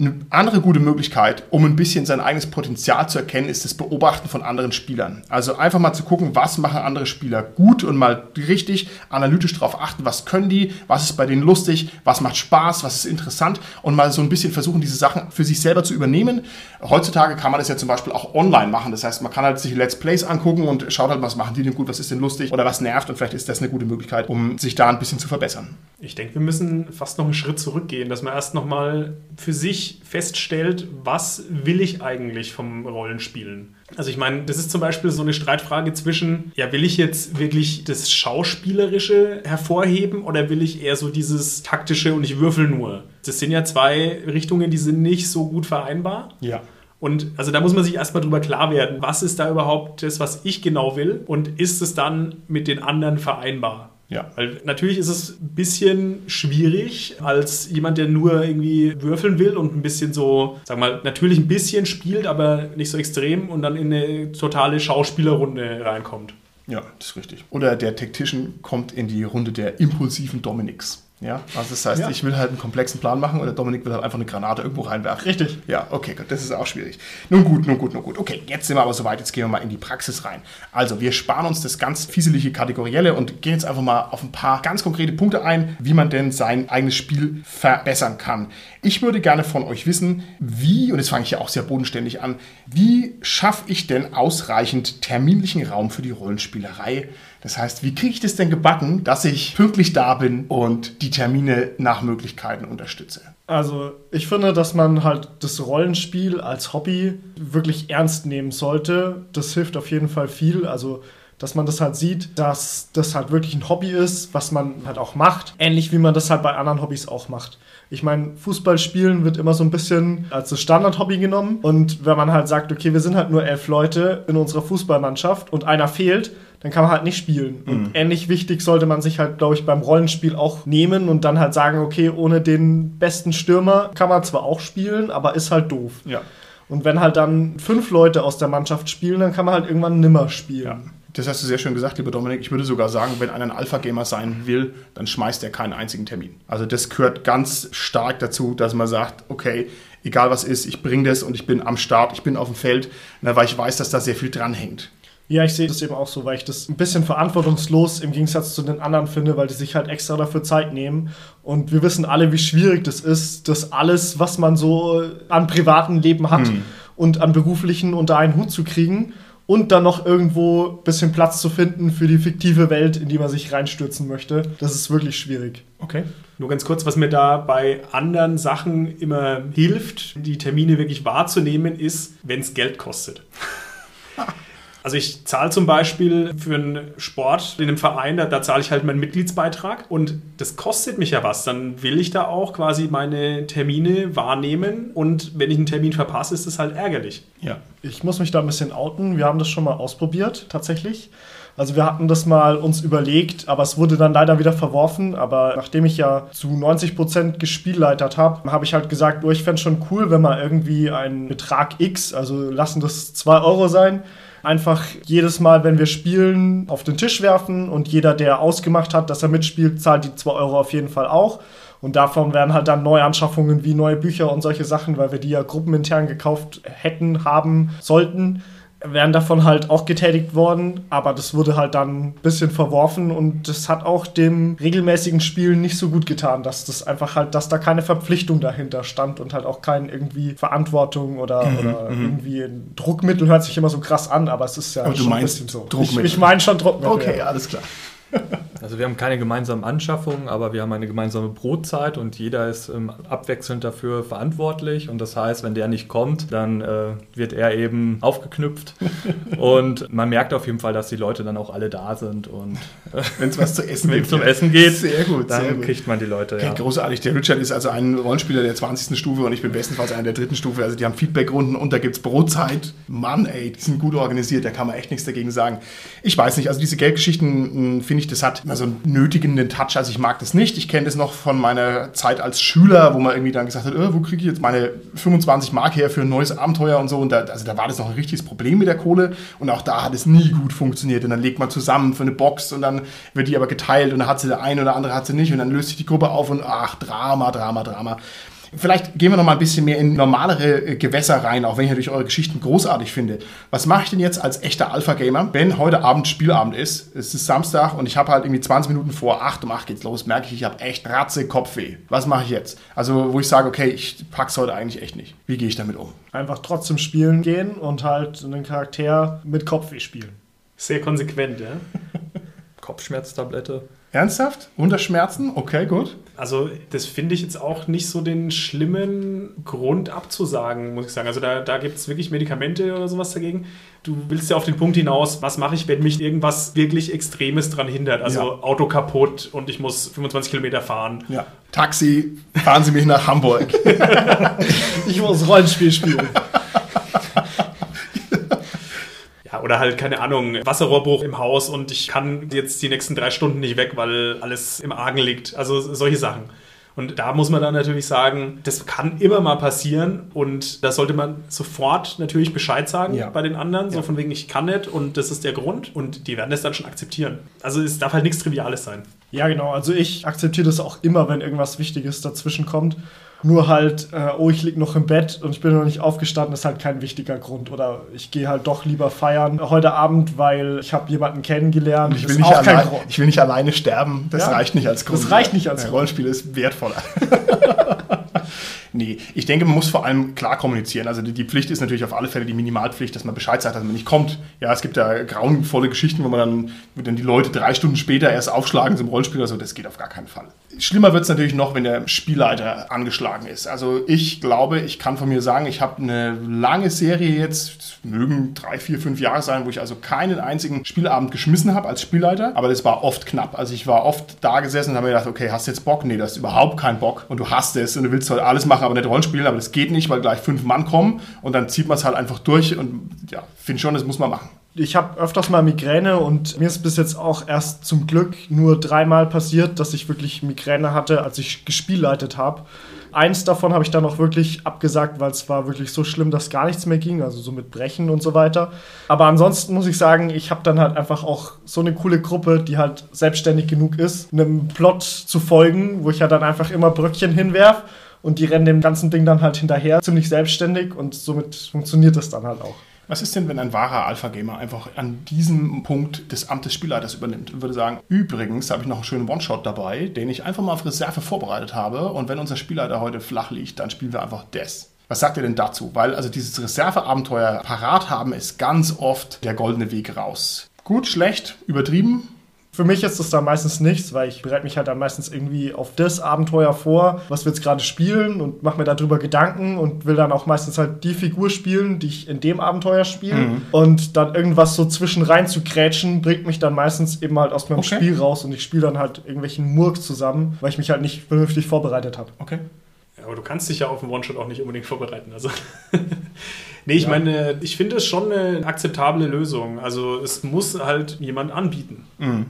Eine andere gute Möglichkeit, um ein bisschen sein eigenes Potenzial zu erkennen, ist das Beobachten von anderen Spielern. Also einfach mal zu gucken, was machen andere Spieler gut und mal richtig analytisch darauf achten, was können die, was ist bei denen lustig, was macht Spaß, was ist interessant und mal so ein bisschen versuchen, diese Sachen für sich selber zu übernehmen. Heutzutage kann man das ja zum Beispiel auch online machen. Das heißt, man kann halt sich Let's Plays angucken und schaut halt, was machen die denn gut, was ist denn lustig oder was nervt und vielleicht ist das eine gute Möglichkeit, um sich da ein bisschen zu verbessern. Ich denke, wir müssen fast noch einen Schritt zurückgehen, dass man erst nochmal für sich feststellt, was will ich eigentlich vom Rollenspielen. Also ich meine, das ist zum Beispiel so eine Streitfrage zwischen, ja, will ich jetzt wirklich das Schauspielerische hervorheben oder will ich eher so dieses taktische und ich würfel nur? Das sind ja zwei Richtungen, die sind nicht so gut vereinbar. Ja. Und also da muss man sich erstmal drüber klar werden, was ist da überhaupt das, was ich genau will und ist es dann mit den anderen vereinbar? Ja. Weil natürlich ist es ein bisschen schwierig, als jemand, der nur irgendwie würfeln will und ein bisschen so, sag mal, natürlich ein bisschen spielt, aber nicht so extrem und dann in eine totale Schauspielerrunde reinkommt. Ja, das ist richtig. Oder der Tactician kommt in die Runde der impulsiven Dominics. Ja, also das heißt, Ja. ich will halt einen komplexen Plan machen und der Dominik will halt einfach eine Granate irgendwo reinwerfen. Richtig. Ja, okay, gut, das ist auch schwierig. Nun gut, nun gut, nun gut. Okay, jetzt sind wir aber soweit, jetzt gehen wir mal in die Praxis rein. Also, wir sparen uns das ganz fieselige Kategorielle und gehen jetzt einfach mal auf ein paar ganz konkrete Punkte ein, wie man denn sein eigenes Spiel verbessern kann. Ich würde gerne von euch wissen, wie, und jetzt fange ich ja auch sehr bodenständig an, wie schaffe ich denn ausreichend terminlichen Raum für die Rollenspielerei? Das heißt, wie kriege ich das denn gebacken, dass ich pünktlich da bin und die Termine nach Möglichkeiten unterstütze? Also, ich finde, dass man halt das Rollenspiel als Hobby wirklich ernst nehmen sollte. Das hilft auf jeden Fall viel. Also, dass man das halt sieht, dass das halt wirklich ein Hobby ist, was man halt auch macht. Ähnlich wie man das halt bei anderen Hobbys auch macht. Ich meine, Fußballspielen wird immer so ein bisschen als das Standard-Hobby genommen. Und wenn man halt sagt, okay, wir sind halt nur elf Leute in unserer Fußballmannschaft und einer fehlt, dann kann man halt nicht spielen. Und ähnlich wichtig sollte man sich halt, glaube ich, beim Rollenspiel auch nehmen und dann halt sagen, okay, ohne den besten Stürmer kann man zwar auch spielen, aber ist halt doof. Ja. Und wenn halt dann fünf Leute aus der Mannschaft spielen, dann kann man halt irgendwann nimmer spielen. Ja. Das hast du sehr schön gesagt, lieber Dominik. Ich würde sogar sagen, wenn einer ein Alpha-Gamer sein will, dann schmeißt er keinen einzigen Termin. Also das gehört ganz stark dazu, dass man sagt, okay, egal was ist, ich bringe das und ich bin am Start, ich bin auf dem Feld, na, weil ich weiß, dass da sehr viel dran hängt. Ja, ich sehe das eben auch so, weil ich das ein bisschen verantwortungslos im Gegensatz zu den anderen finde, weil die sich halt extra dafür Zeit nehmen. Und wir wissen alle, wie schwierig das ist, das alles, was man so an privatem Leben hat. und an beruflichen unter einen Hut zu kriegen und dann noch irgendwo ein bisschen Platz zu finden für die fiktive Welt, in die man sich reinstürzen möchte. Das ist wirklich schwierig. Okay. Nur ganz kurz, was mir da bei anderen Sachen immer hilft, die Termine wirklich wahrzunehmen, ist, wenn es Geld kostet. Also ich zahle zum Beispiel für einen Sport in einem Verein, da, da, zahle ich halt meinen Mitgliedsbeitrag und das kostet mich ja was. Dann will ich da auch quasi meine Termine wahrnehmen und wenn ich einen Termin verpasse, ist das halt ärgerlich. Ja. Ich muss mich da ein bisschen outen. Wir haben das schon mal ausprobiert, tatsächlich. Also wir hatten das mal uns überlegt, aber es wurde dann leider wieder verworfen. Aber nachdem ich ja zu 90 Prozent gespielleitert habe, habe ich halt gesagt, oh, ich fände es schon cool, wenn man irgendwie einen Betrag X, also lassen das 2 Euro sein, einfach jedes Mal, wenn wir spielen, auf den Tisch werfen und jeder, der ausgemacht hat, dass er mitspielt, zahlt die 2 Euro auf jeden Fall auch. Und davon werden halt dann Neuanschaffungen wie neue Bücher und solche Sachen, weil wir die ja gruppenintern gekauft hätten, haben, sollten wären davon halt auch getätigt worden, aber das wurde halt dann ein bisschen verworfen und das hat auch dem regelmäßigen Spielen nicht so gut getan, dass das einfach halt, dass da keine Verpflichtung dahinter stand und halt auch keine irgendwie Verantwortung oder, mhm, oder mhm. irgendwie ein Druckmittel hört sich immer so krass an, aber es ist ja aber schon ein bisschen so. Druckmittel. Ich, ich meine schon Druckmittel. Okay, ja. alles klar. Also wir haben keine gemeinsamen Anschaffungen, aber wir haben eine gemeinsame Brotzeit und jeder ist ähm, abwechselnd dafür verantwortlich. Und das heißt, wenn der nicht kommt, dann äh, wird er eben aufgeknüpft. und man merkt auf jeden Fall, dass die Leute dann auch alle da sind. Und äh, wenn es was zu essen gibt, zum Essen geht, sehr gut, dann sehr gut. kriegt man die Leute. Okay, ja. Großartig. Der Richard ist also ein Rollenspieler der 20. Stufe und ich bin bestenfalls einer der dritten Stufe. Also die haben Feedbackrunden und da gibt es Brotzeit. Mann, ey, die sind gut organisiert, da kann man echt nichts dagegen sagen. Ich weiß nicht, also diese Geldgeschichten, hm, finde ich, das hat also einen nötigenden Touch. Also ich mag das nicht. Ich kenne das noch von meiner Zeit als Schüler, wo man irgendwie dann gesagt hat, äh, wo kriege ich jetzt meine 25 Mark her für ein neues Abenteuer und so. Und da, also da war das noch ein richtiges Problem mit der Kohle. Und auch da hat es nie gut funktioniert. Und dann legt man zusammen für eine Box und dann wird die aber geteilt und dann hat sie der eine oder andere hat sie nicht. Und dann löst sich die Gruppe auf und ach, Drama, Drama, Drama. Vielleicht gehen wir noch mal ein bisschen mehr in normalere äh, Gewässer rein, auch wenn ich natürlich eure Geschichten großartig finde. Was mache ich denn jetzt als echter Alpha-Gamer, wenn heute Abend Spielabend ist? Es ist Samstag und ich habe halt irgendwie 20 Minuten vor 8 um 8 geht's los, merke ich, ich habe echt Ratze, Kopfweh. Was mache ich jetzt? Also, wo ich sage, okay, ich pack's heute eigentlich echt nicht. Wie gehe ich damit um? Einfach trotzdem spielen gehen und halt einen Charakter mit Kopfweh spielen. Sehr konsequent, ja. Kopfschmerztablette. Ernsthaft? Unter Schmerzen? Okay, gut. Also, das finde ich jetzt auch nicht so den schlimmen Grund abzusagen, muss ich sagen. Also, da, da gibt es wirklich Medikamente oder sowas dagegen. Du willst ja auf den Punkt hinaus, was mache ich, wenn mich irgendwas wirklich Extremes dran hindert? Also, ja. Auto kaputt und ich muss 25 Kilometer fahren. Ja. Taxi, fahren Sie mich nach Hamburg. ich muss Rollenspiel spielen. Oder halt, keine Ahnung, Wasserrohrbruch im Haus und ich kann jetzt die nächsten drei Stunden nicht weg, weil alles im Argen liegt. Also solche Sachen. Und da muss man dann natürlich sagen, das kann immer mal passieren und da sollte man sofort natürlich Bescheid sagen ja. bei den anderen, so ja. von wegen, ich kann nicht und das ist der Grund und die werden das dann schon akzeptieren. Also es darf halt nichts Triviales sein. Ja, genau. Also ich akzeptiere das auch immer, wenn irgendwas Wichtiges dazwischen kommt. Nur halt, äh, oh, ich liege noch im Bett und ich bin noch nicht aufgestanden, ist halt kein wichtiger Grund. Oder ich gehe halt doch lieber feiern heute Abend, weil ich habe jemanden kennengelernt. Ich will, nicht allein, ich will nicht alleine sterben. Das ja, reicht nicht als Grund. Das reicht nicht als Grund. Rollenspiel ist wertvoller. Nee, ich denke, man muss vor allem klar kommunizieren. Also die, Pflicht ist natürlich auf alle Fälle die Minimalpflicht, dass man Bescheid sagt, dass man nicht kommt. Ja, es gibt da grauenvolle Geschichten, wo man dann, wo dann die Leute drei Stunden später erst aufschlagen zum Rollenspiel oder so. Das geht auf gar keinen Fall. Schlimmer wird es natürlich noch, wenn der Spielleiter angeschlagen ist. Also ich glaube, ich kann von mir sagen, ich habe eine lange Serie jetzt, mögen drei, vier, fünf Jahre sein, wo ich also keinen einzigen Spielabend geschmissen habe als Spielleiter. Aber das war oft knapp. Also ich war oft da gesessen und habe mir gedacht, okay, hast du jetzt Bock? Nee, du hast überhaupt keinen Bock und du hast es und du willst heute alles machen, aber nicht Rollenspielen. Aber das geht nicht, weil gleich fünf Mann kommen und dann zieht man es halt einfach durch und ja, finde schon, das muss man machen ich habe öfters mal Migräne und mir ist bis jetzt auch erst zum Glück nur dreimal passiert, dass ich wirklich Migräne hatte, als ich gespielleitet habe. Eins davon habe ich dann auch wirklich abgesagt, weil es war wirklich so schlimm, dass gar nichts mehr ging, also so mit Brechen und so weiter. Aber ansonsten muss ich sagen, ich habe dann halt einfach auch so eine coole Gruppe, die halt selbstständig genug ist, einem Plot zu folgen, wo ich ja dann einfach immer Bröckchen hinwerf und die rennen dem ganzen Ding dann halt hinterher, ziemlich selbstständig und somit funktioniert das dann halt auch. Was ist denn, wenn ein wahrer Alpha-Gamer einfach an diesem Punkt des Amtes Spielleiters übernimmt und würde sagen, übrigens habe ich noch einen schönen One-Shot dabei, den ich einfach mal auf Reserve vorbereitet habe und wenn unser Spielleiter heute flach liegt, dann spielen wir einfach Des. Was sagt ihr denn dazu? Weil also dieses Reserveabenteuer parat haben ist ganz oft der goldene Weg raus. Gut, schlecht, übertrieben? Für mich ist das da meistens nichts, weil ich bereite mich halt dann meistens irgendwie auf das Abenteuer vor, was wir jetzt gerade spielen und mache mir darüber Gedanken und will dann auch meistens halt die Figur spielen, die ich in dem Abenteuer spiele. Mhm. Und dann irgendwas so zwischen rein zu grätschen, bringt mich dann meistens eben halt aus meinem okay. Spiel raus und ich spiele dann halt irgendwelchen Murks zusammen, weil ich mich halt nicht vernünftig vorbereitet habe. Okay. Ja, aber du kannst dich ja auf einen One-Shot auch nicht unbedingt vorbereiten. Also. nee, ich ja. meine, ich finde es schon eine akzeptable Lösung. Also es muss halt jemand anbieten. Mhm.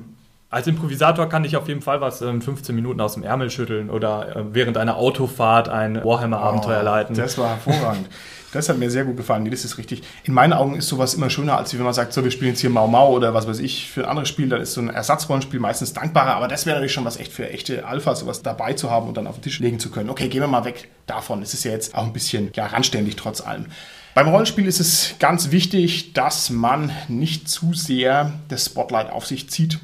Als Improvisator kann ich auf jeden Fall was in 15 Minuten aus dem Ärmel schütteln oder äh, während einer Autofahrt ein Warhammer-Abenteuer oh, leiten. Das war hervorragend. Das hat mir sehr gut gefallen. Nee, das ist richtig. In meinen Augen ist sowas immer schöner, als wenn man sagt, so, wir spielen jetzt hier Mau Mau oder was weiß ich für ein anderes Spiel. Dann ist so ein Ersatzrollenspiel meistens dankbarer. Aber das wäre natürlich schon was echt für echte Alpha, sowas dabei zu haben und dann auf den Tisch legen zu können. Okay, gehen wir mal weg davon. Es ist ja jetzt auch ein bisschen ja, randständig trotz allem. Beim Rollenspiel ist es ganz wichtig, dass man nicht zu sehr das Spotlight auf sich zieht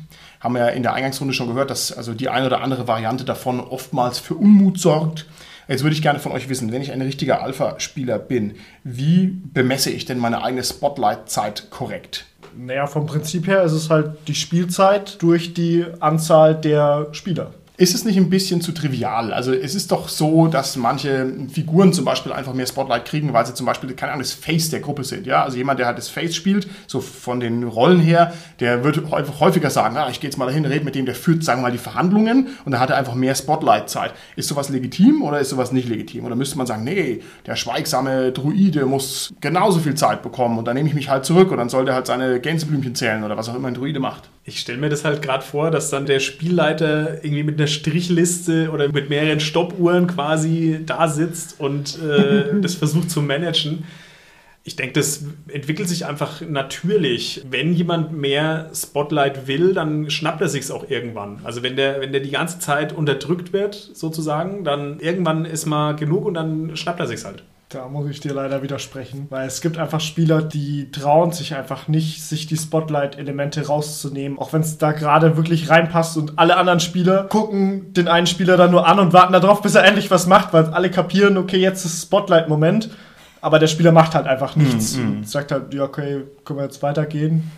haben wir ja in der Eingangsrunde schon gehört, dass also die eine oder andere Variante davon oftmals für Unmut sorgt. Jetzt würde ich gerne von euch wissen, wenn ich ein richtiger Alpha-Spieler bin, wie bemesse ich denn meine eigene Spotlight-Zeit korrekt? Naja, vom Prinzip her ist es halt die Spielzeit durch die Anzahl der Spieler. Ist es nicht ein bisschen zu trivial? Also es ist doch so, dass manche Figuren zum Beispiel einfach mehr Spotlight kriegen, weil sie zum Beispiel, keine Ahnung, das Face der Gruppe sind. Ja? Also jemand, der halt das Face spielt, so von den Rollen her, der wird häufiger sagen, ah, ich gehe jetzt mal dahin, rede mit dem, der führt, sagen wir mal, die Verhandlungen und dann hat er einfach mehr Spotlight-Zeit. Ist sowas legitim oder ist sowas nicht legitim? Oder müsste man sagen, nee, der schweigsame Druide muss genauso viel Zeit bekommen und dann nehme ich mich halt zurück und dann soll der halt seine Gänseblümchen zählen oder was auch immer ein Druide macht. Ich stelle mir das halt gerade vor, dass dann der Spielleiter irgendwie mit einer Strichliste oder mit mehreren Stoppuhren quasi da sitzt und äh, das versucht zu managen. Ich denke, das entwickelt sich einfach natürlich. Wenn jemand mehr Spotlight will, dann schnappt er sich auch irgendwann. Also wenn der, wenn der die ganze Zeit unterdrückt wird, sozusagen, dann irgendwann ist mal genug und dann schnappt er sich halt. Da muss ich dir leider widersprechen, weil es gibt einfach Spieler, die trauen sich einfach nicht, sich die Spotlight-Elemente rauszunehmen, auch wenn es da gerade wirklich reinpasst und alle anderen Spieler gucken den einen Spieler dann nur an und warten darauf, bis er endlich was macht, weil alle kapieren, okay, jetzt ist Spotlight-Moment, aber der Spieler macht halt einfach nichts mm, mm. und sagt halt, ja, okay, können wir jetzt weitergehen.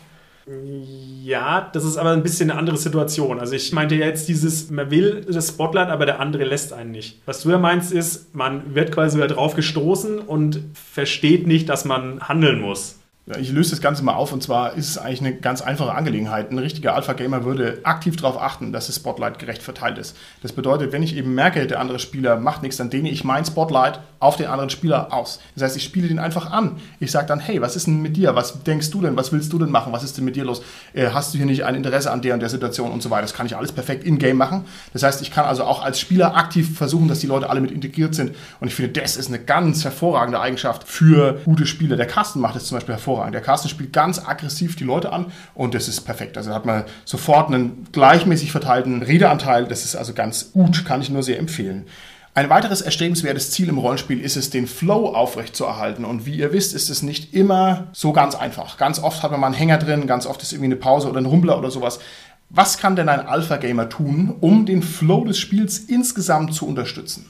Ja, das ist aber ein bisschen eine andere Situation. Also ich meinte jetzt dieses, man will das Spotlight, aber der andere lässt einen nicht. Was du ja meinst ist, man wird quasi wieder drauf gestoßen und versteht nicht, dass man handeln muss. Ja, ich löse das Ganze mal auf und zwar ist es eigentlich eine ganz einfache Angelegenheit. Ein richtiger Alpha-Gamer würde aktiv darauf achten, dass das Spotlight gerecht verteilt ist. Das bedeutet, wenn ich eben merke, der andere Spieler macht nichts, dann dehne ich mein Spotlight auf den anderen Spieler aus. Das heißt, ich spiele den einfach an. Ich sage dann, hey, was ist denn mit dir? Was denkst du denn? Was willst du denn machen? Was ist denn mit dir los? Äh, hast du hier nicht ein Interesse an der und der Situation und so weiter? Das kann ich alles perfekt in-game machen. Das heißt, ich kann also auch als Spieler aktiv versuchen, dass die Leute alle mit integriert sind. Und ich finde, das ist eine ganz hervorragende Eigenschaft für gute Spieler. Der Carsten macht das zum Beispiel hervorragend. Der Carsten spielt ganz aggressiv die Leute an und das ist perfekt. Also da hat man sofort einen gleichmäßig verteilten Redeanteil. Das ist also ganz gut, kann ich nur sehr empfehlen. Ein weiteres erstrebenswertes Ziel im Rollenspiel ist es, den Flow aufrechtzuerhalten. Und wie ihr wisst, ist es nicht immer so ganz einfach. Ganz oft hat man mal einen Hänger drin, ganz oft ist irgendwie eine Pause oder ein Rumbler oder sowas. Was kann denn ein Alpha-Gamer tun, um den Flow des Spiels insgesamt zu unterstützen?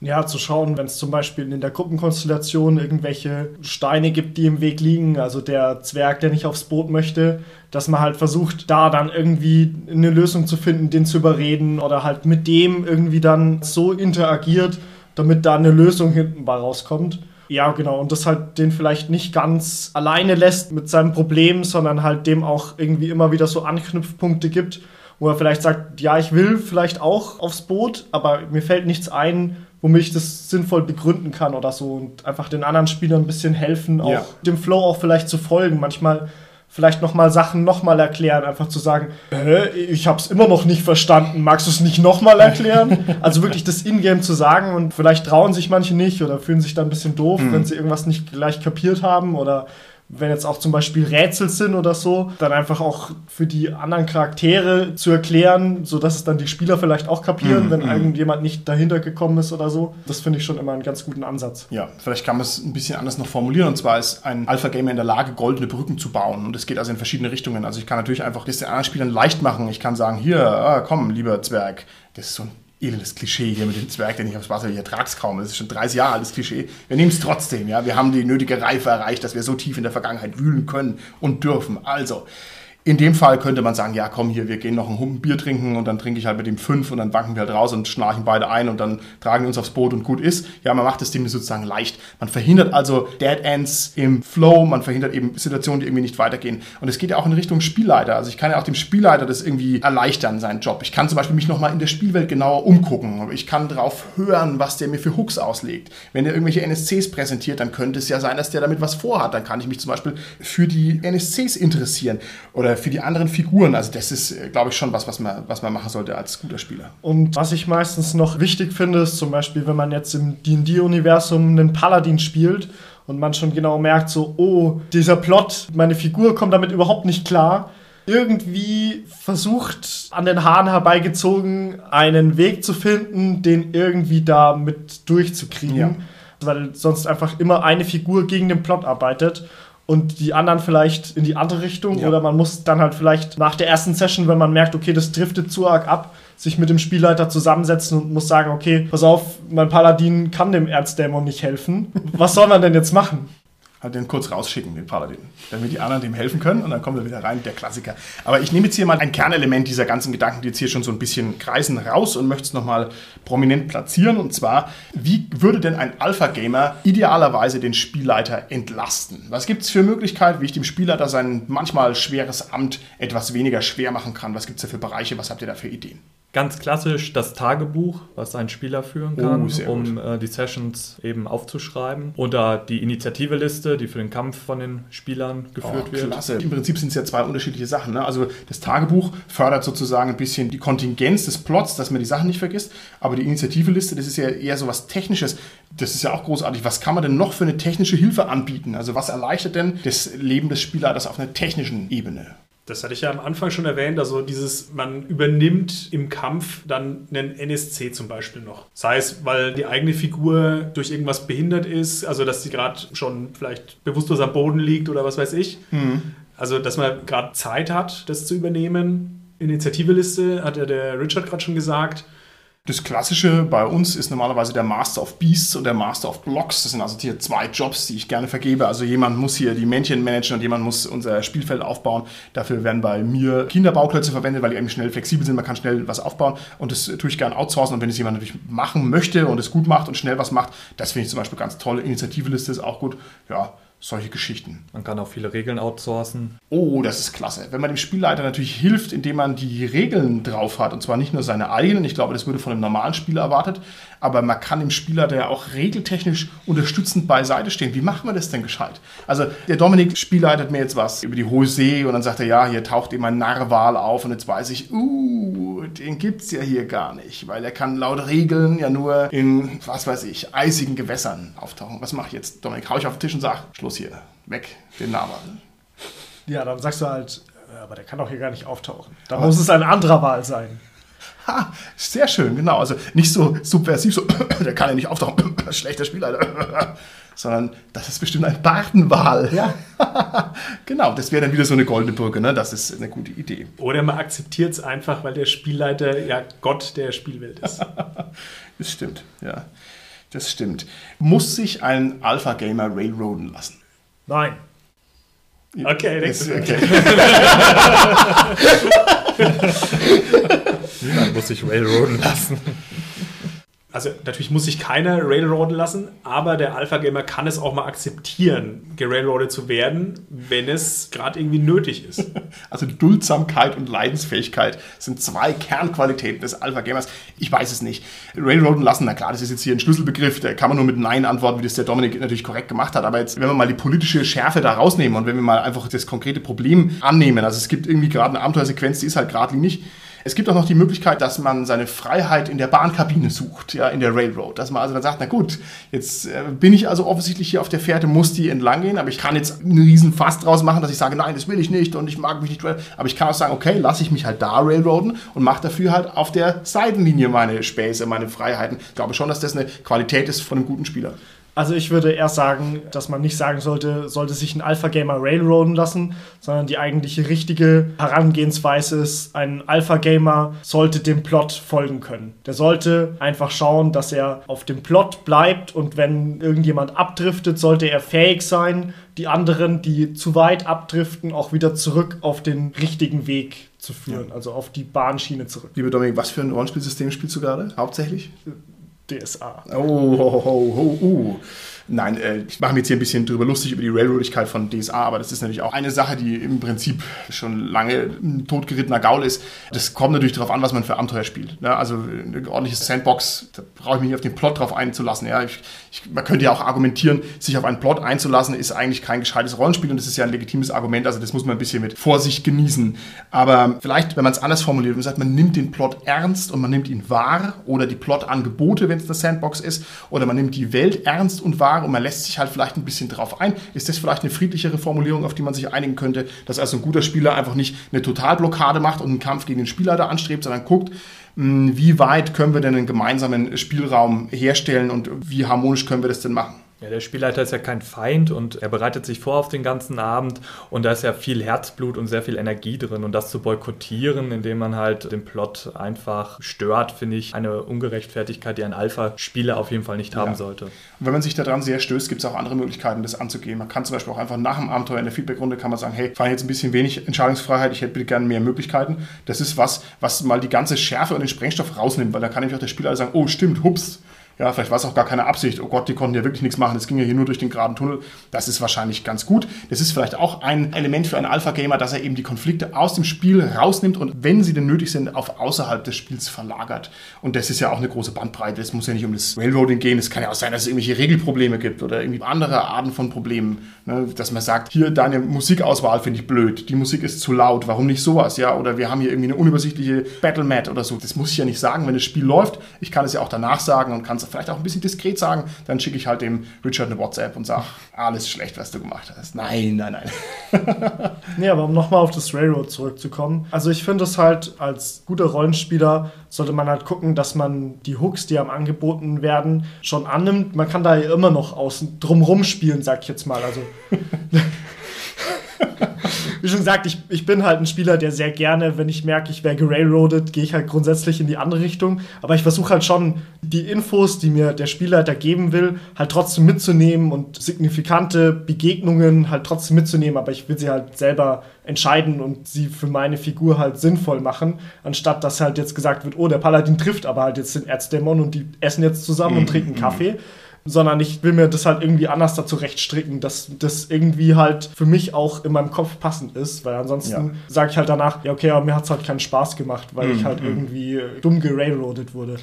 Ja, zu schauen, wenn es zum Beispiel in der Gruppenkonstellation irgendwelche Steine gibt, die im Weg liegen, also der Zwerg, der nicht aufs Boot möchte, dass man halt versucht, da dann irgendwie eine Lösung zu finden, den zu überreden oder halt mit dem irgendwie dann so interagiert, damit da eine Lösung hinten bei rauskommt. Ja, genau. Und das halt den vielleicht nicht ganz alleine lässt mit seinem Problem, sondern halt dem auch irgendwie immer wieder so Anknüpfpunkte gibt, wo er vielleicht sagt, ja, ich will vielleicht auch aufs Boot, aber mir fällt nichts ein, womit ich das sinnvoll begründen kann oder so und einfach den anderen Spielern ein bisschen helfen, auch ja. dem Flow auch vielleicht zu folgen. Manchmal vielleicht nochmal Sachen nochmal erklären, einfach zu sagen, äh, ich habe es immer noch nicht verstanden, magst du es nicht nochmal erklären? also wirklich das Ingame zu sagen und vielleicht trauen sich manche nicht oder fühlen sich dann ein bisschen doof, mhm. wenn sie irgendwas nicht gleich kapiert haben oder wenn jetzt auch zum Beispiel Rätsel sind oder so, dann einfach auch für die anderen Charaktere zu erklären, sodass es dann die Spieler vielleicht auch kapieren, mm, wenn mm. irgendjemand nicht dahinter gekommen ist oder so. Das finde ich schon immer einen ganz guten Ansatz. Ja, vielleicht kann man es ein bisschen anders noch formulieren. Und zwar ist ein Alpha-Gamer in der Lage, goldene Brücken zu bauen. Und es geht also in verschiedene Richtungen. Also ich kann natürlich einfach das den anderen Spielern leicht machen. Ich kann sagen, hier, ah, komm, lieber Zwerg, das ist so ein elendes Klischee hier mit dem Zwerg, der nicht aufs Wasser, ich ertrag's kaum. Das ist schon 30 Jahre altes Klischee. Wir nehmen es trotzdem, ja. Wir haben die nötige Reife erreicht, dass wir so tief in der Vergangenheit wühlen können und dürfen. Also, in dem Fall könnte man sagen, ja komm hier, wir gehen noch ein Humpen Bier trinken und dann trinke ich halt mit dem fünf und dann wanken wir halt raus und schnarchen beide ein und dann tragen wir uns aufs Boot und gut ist. Ja, man macht das Ding sozusagen leicht. Man verhindert also Dead Ends im Flow, man verhindert eben Situationen, die irgendwie nicht weitergehen. Und es geht ja auch in Richtung Spielleiter. Also ich kann ja auch dem Spielleiter das irgendwie erleichtern, seinen Job. Ich kann zum Beispiel mich nochmal in der Spielwelt genauer umgucken. Ich kann drauf hören, was der mir für Hooks auslegt. Wenn der irgendwelche NSCs präsentiert, dann könnte es ja sein, dass der damit was vorhat. Dann kann ich mich zum Beispiel für die NSCs interessieren oder für die anderen Figuren. Also das ist, äh, glaube ich, schon was, was man, was man machen sollte als guter Spieler. Und was ich meistens noch wichtig finde, ist zum Beispiel, wenn man jetzt im D&D-Universum einen Paladin spielt und man schon genau merkt, so, oh, dieser Plot, meine Figur kommt damit überhaupt nicht klar. Irgendwie versucht, an den Haaren herbeigezogen, einen Weg zu finden, den irgendwie da mit durchzukriegen. Ja. Weil sonst einfach immer eine Figur gegen den Plot arbeitet und die anderen vielleicht in die andere Richtung. Ja. Oder man muss dann halt vielleicht nach der ersten Session, wenn man merkt, okay, das driftet zu arg ab, sich mit dem Spielleiter zusammensetzen und muss sagen, okay, pass auf, mein Paladin kann dem Erzdämon nicht helfen. Was soll man denn jetzt machen? Halt den kurz rausschicken, den Paladin, damit die anderen dem helfen können und dann kommt er wieder rein, der Klassiker. Aber ich nehme jetzt hier mal ein Kernelement dieser ganzen Gedanken, die jetzt hier schon so ein bisschen kreisen, raus und möchte es nochmal prominent platzieren. Und zwar, wie würde denn ein Alpha-Gamer idealerweise den Spielleiter entlasten? Was gibt es für Möglichkeiten, wie ich dem Spielleiter sein manchmal schweres Amt etwas weniger schwer machen kann? Was gibt es da für Bereiche? Was habt ihr da für Ideen? Ganz klassisch das Tagebuch, was ein Spieler führen Oh, kann, sehr um äh, die Sessions eben aufzuschreiben. Oder die Initiativeliste, die für den Kampf von den Spielern geführt Oh, wird. Klasse. Im Prinzip sind es ja zwei unterschiedliche Sachen. Ne? Also das Tagebuch fördert sozusagen ein bisschen die Kontingenz des Plots, dass man die Sachen nicht vergisst. Aber die Initiativeliste, das ist ja eher so was Technisches. Das ist ja auch großartig. Was kann man denn noch für eine technische Hilfe anbieten? Also was erleichtert denn das Leben des Spielers auf einer technischen Ebene? Das hatte ich ja am Anfang schon erwähnt, also dieses, man übernimmt im Kampf dann einen NSC zum Beispiel noch. Sei es, weil die eigene Figur durch irgendwas behindert ist, also dass sie gerade schon vielleicht bewusstlos am Boden liegt oder was weiß ich. Also, dass man gerade Zeit hat, das zu übernehmen. Initiativeliste, hat ja der Richard gerade schon gesagt. Das Klassische bei uns ist normalerweise der Master of Beasts und der Master of Blocks. Das sind also hier zwei Jobs, die ich gerne vergebe. Also jemand muss hier die Männchen managen und jemand muss unser Spielfeld aufbauen. Dafür werden bei mir Kinderbauklötze verwendet, weil die eben schnell flexibel sind. Man kann schnell was aufbauen und das tue ich gerne outsourcen. Und wenn es jemand natürlich machen möchte und es gut macht und schnell was macht, das finde ich zum Beispiel ganz toll. Initiativeliste ist auch gut. Ja, solche Geschichten. Man kann auch viele Regeln outsourcen. Oh, das ist klasse. Wenn man dem Spielleiter natürlich hilft, indem man die Regeln drauf hat, und zwar nicht nur seine eigenen, ich glaube, das würde von einem normalen Spieler erwartet, aber man kann dem Spielleiter ja auch regeltechnisch unterstützend beiseite stehen. Wie machen wir das denn gescheit? Also der Dominik spielleitet mir jetzt was über die hohe See und dann sagt er, ja, hier taucht eben ein Narwal auf und jetzt weiß ich, uh, den gibt's ja hier gar nicht, weil er kann laut Regeln ja nur in, was weiß ich, eisigen Gewässern auftauchen. Was mache ich jetzt, Dominik? Hau ich auf den Tisch und sag, Schluss hier, weg, den Narwal. Ja, dann sagst du halt, äh, aber der kann doch hier gar nicht auftauchen. Da muss es ein anderer Wahl sein. Ha, sehr schön, genau. Also nicht so subversiv, so, der kann ja nicht auftauchen, schlechter Spieler, sondern das ist bestimmt ein Bartenwal. Ja. genau, das wäre dann wieder so eine goldene Brücke, ne? Das ist eine gute Idee. Oder man akzeptiert es einfach, weil der Spielleiter ja Gott der Spielwelt ist. Das stimmt, ja. Das stimmt. Muss sich ein Alpha-Gamer railroaden lassen? Nein. Okay, Ist, nächste okay. Niemand muss sich railroaden lassen. Also natürlich muss sich keiner railroaden lassen, aber der Alpha-Gamer kann es auch mal akzeptieren, gerailroadet zu werden, wenn es gerade irgendwie nötig ist. Also Duldsamkeit und Leidensfähigkeit sind zwei Kernqualitäten des Alpha-Gamers. Ich weiß es nicht. Railroaden lassen, na klar, das ist jetzt hier ein Schlüsselbegriff, da kann man nur mit Nein antworten, wie das der Dominik natürlich korrekt gemacht hat. Aber jetzt, wenn wir mal die politische Schärfe da rausnehmen und wenn wir mal einfach das konkrete Problem annehmen, also es gibt irgendwie gerade eine Abenteuersequenz, die ist halt geradlinig. Es gibt auch noch die Möglichkeit, dass man seine Freiheit in der Bahnkabine sucht, ja, in der Railroad. Dass man also dann sagt, na gut, jetzt äh, bin ich also offensichtlich hier auf der Fährte, muss die entlang gehen, aber ich kann jetzt einen riesen Fass draus machen, dass ich sage, nein, das will ich nicht und ich mag mich nicht. Aber ich kann auch sagen, okay, lasse ich mich halt da railroaden und mache dafür halt auf der Seitenlinie meine Späße, meine Freiheiten. Ich glaube schon, dass das eine Qualität ist von einem guten Spieler. Also ich würde erst sagen, dass man nicht sagen sollte, sollte sich ein Alpha-Gamer railroaden lassen, sondern die eigentliche richtige Herangehensweise ist, ein Alpha-Gamer sollte dem Plot folgen können. Der sollte einfach schauen, dass er auf dem Plot bleibt und wenn irgendjemand abdriftet, sollte er fähig sein, die anderen, die zu weit abdriften, auch wieder zurück auf den richtigen Weg zu führen, ja. also auf die Bahnschiene zurück. Liebe Dominik, was für ein Rollenspielsystem spielst du gerade hauptsächlich? DSA. Oh, oh, oh, oh, oh. Nein, äh, ich mache mir jetzt hier ein bisschen drüber lustig über die Railroadigkeit von DSA, aber das ist natürlich auch eine Sache, die im Prinzip schon lange ein totgerittener Gaul ist. Das kommt natürlich darauf an, was man für Abenteuer spielt. Ne? Also eine ordentliche Sandbox, da brauche ich mich nicht auf den Plot drauf einzulassen. Ja? Ich, man könnte ja auch argumentieren, sich auf einen Plot einzulassen, ist eigentlich kein gescheites Rollenspiel und das ist ja ein legitimes Argument. Also das muss man ein bisschen mit Vorsicht genießen. Aber vielleicht, wenn man es anders formuliert und sagt, man nimmt den Plot ernst und man nimmt ihn wahr oder die Plot-Angebote, wenn es eine Sandbox ist, oder man nimmt die Welt ernst und wahr und man lässt sich halt vielleicht ein bisschen drauf ein. Ist das vielleicht eine friedlichere Formulierung, auf die man sich einigen könnte, dass also ein guter Spieler einfach nicht eine Totalblockade macht und einen Kampf gegen den Spielleiter anstrebt, sondern guckt, wie weit können wir denn einen gemeinsamen Spielraum herstellen und wie harmonisch können wir das denn machen? Ja, der Spielleiter ist ja kein Feind und er bereitet sich vor auf den ganzen Abend und da ist ja viel Herzblut und sehr viel Energie drin und das zu boykottieren, indem man halt den Plot einfach stört, finde ich eine Ungerechtfertigkeit, die ein Alpha-Spieler auf jeden Fall nicht haben ja. sollte. Und wenn man sich daran sehr stößt, gibt es auch andere Möglichkeiten, das anzugehen. Man kann zum Beispiel auch einfach nach dem Abenteuer in der Feedbackrunde kann man sagen, hey, fahre jetzt ein bisschen wenig Entscheidungsfreiheit, ich hätte bitte gerne mehr Möglichkeiten. Das ist was, was mal die ganze Schärfe und den Sprengstoff rausnimmt, weil da kann nämlich auch der Spieler sagen, oh stimmt, hups, ja, vielleicht war es auch gar keine Absicht. Oh Gott, die konnten ja wirklich nichts machen. Das ging ja hier nur durch den geraden Tunnel. Das ist wahrscheinlich ganz gut. Das ist vielleicht auch ein Element für einen Alpha-Gamer, dass er eben die Konflikte aus dem Spiel rausnimmt und wenn sie denn nötig sind, auf außerhalb des Spiels verlagert. Und das ist ja auch eine große Bandbreite. Es muss ja nicht um das Railroading gehen. Es kann ja auch sein, dass es irgendwelche Regelprobleme gibt oder irgendwie andere Arten von Problemen. Ne? Dass man sagt, hier deine Musikauswahl finde ich blöd. Die Musik ist zu laut. Warum nicht sowas? Ja, oder wir haben hier irgendwie eine unübersichtliche Battle-Mat oder so. Das muss ich ja nicht sagen, wenn das Spiel läuft. Ich kann es ja auch danach sagen und kann es vielleicht auch ein bisschen diskret sagen, dann schicke ich halt dem Richard eine WhatsApp und sage, alles schlecht, was du gemacht hast. Nein, nein, nein. nee, aber um nochmal auf das Railroad zurückzukommen. Also ich finde es halt als guter Rollenspieler sollte man halt gucken, dass man die Hooks, die einem angeboten werden, schon annimmt. Man kann da ja immer noch außen drumrum spielen, sag ich jetzt mal. Also wie schon gesagt, ich, ich bin halt ein Spieler, der sehr gerne, wenn ich merke, ich wäre gerailroadet, gehe ich halt grundsätzlich in die andere Richtung. Aber ich versuche halt schon, die Infos, die mir der Spielleiter geben will, halt trotzdem mitzunehmen und signifikante Begegnungen halt trotzdem mitzunehmen. Aber ich will sie halt selber entscheiden und sie für meine Figur halt sinnvoll machen, anstatt dass halt jetzt gesagt wird, oh, der Paladin trifft aber halt jetzt den Erzdämon und die essen jetzt zusammen und mhm, trinken mhm. Kaffee sondern ich will mir das halt irgendwie anders dazu rechtstricken, dass das irgendwie halt für mich auch in meinem Kopf passend ist, weil ansonsten ja. sage ich halt danach, ja okay, aber mir hat es halt keinen Spaß gemacht, weil mm, ich halt mm. irgendwie dumm gerailroadet wurde.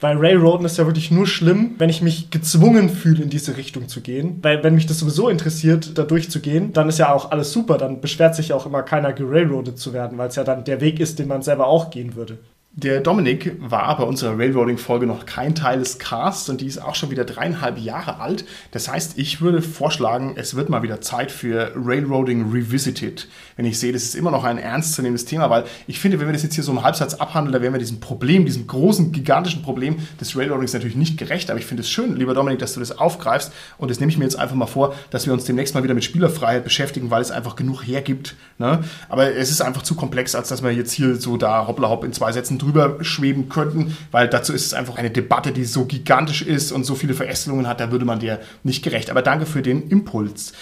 Weil Railroaden ist ja wirklich nur schlimm, wenn ich mich gezwungen fühle, in diese Richtung zu gehen. Weil wenn mich das sowieso interessiert, da durchzugehen, dann ist ja auch alles super. Dann beschwert sich ja auch immer keiner, gerailroadet zu werden, weil es ja dann der Weg ist, den man selber auch gehen würde. Der Dominik war bei unserer Railroading-Folge noch kein Teil des Casts und die ist auch schon wieder dreieinhalb Jahre alt. Das heißt, ich würde vorschlagen, es wird mal wieder Zeit für Railroading Revisited. Wenn ich sehe, das ist immer noch ein ernstzunehmendes Thema, weil ich finde, wenn wir das jetzt hier so im Halbsatz abhandeln, da wären wir diesem Problem, diesem großen, gigantischen Problem des Railroadings natürlich nicht gerecht. Aber ich finde es schön, lieber Dominik, dass du das aufgreifst und das nehme ich mir jetzt einfach mal vor, dass wir uns demnächst mal wieder mit Spielerfreiheit beschäftigen, weil es einfach genug hergibt. Ne? Aber es ist einfach zu komplex, als dass wir jetzt hier so da hoppla hopp in zwei Sätzen drüber drüber schweben könnten, weil dazu ist es einfach eine Debatte, die so gigantisch ist und so viele Verästelungen hat, da würde man dir nicht gerecht. Aber danke für den Impuls.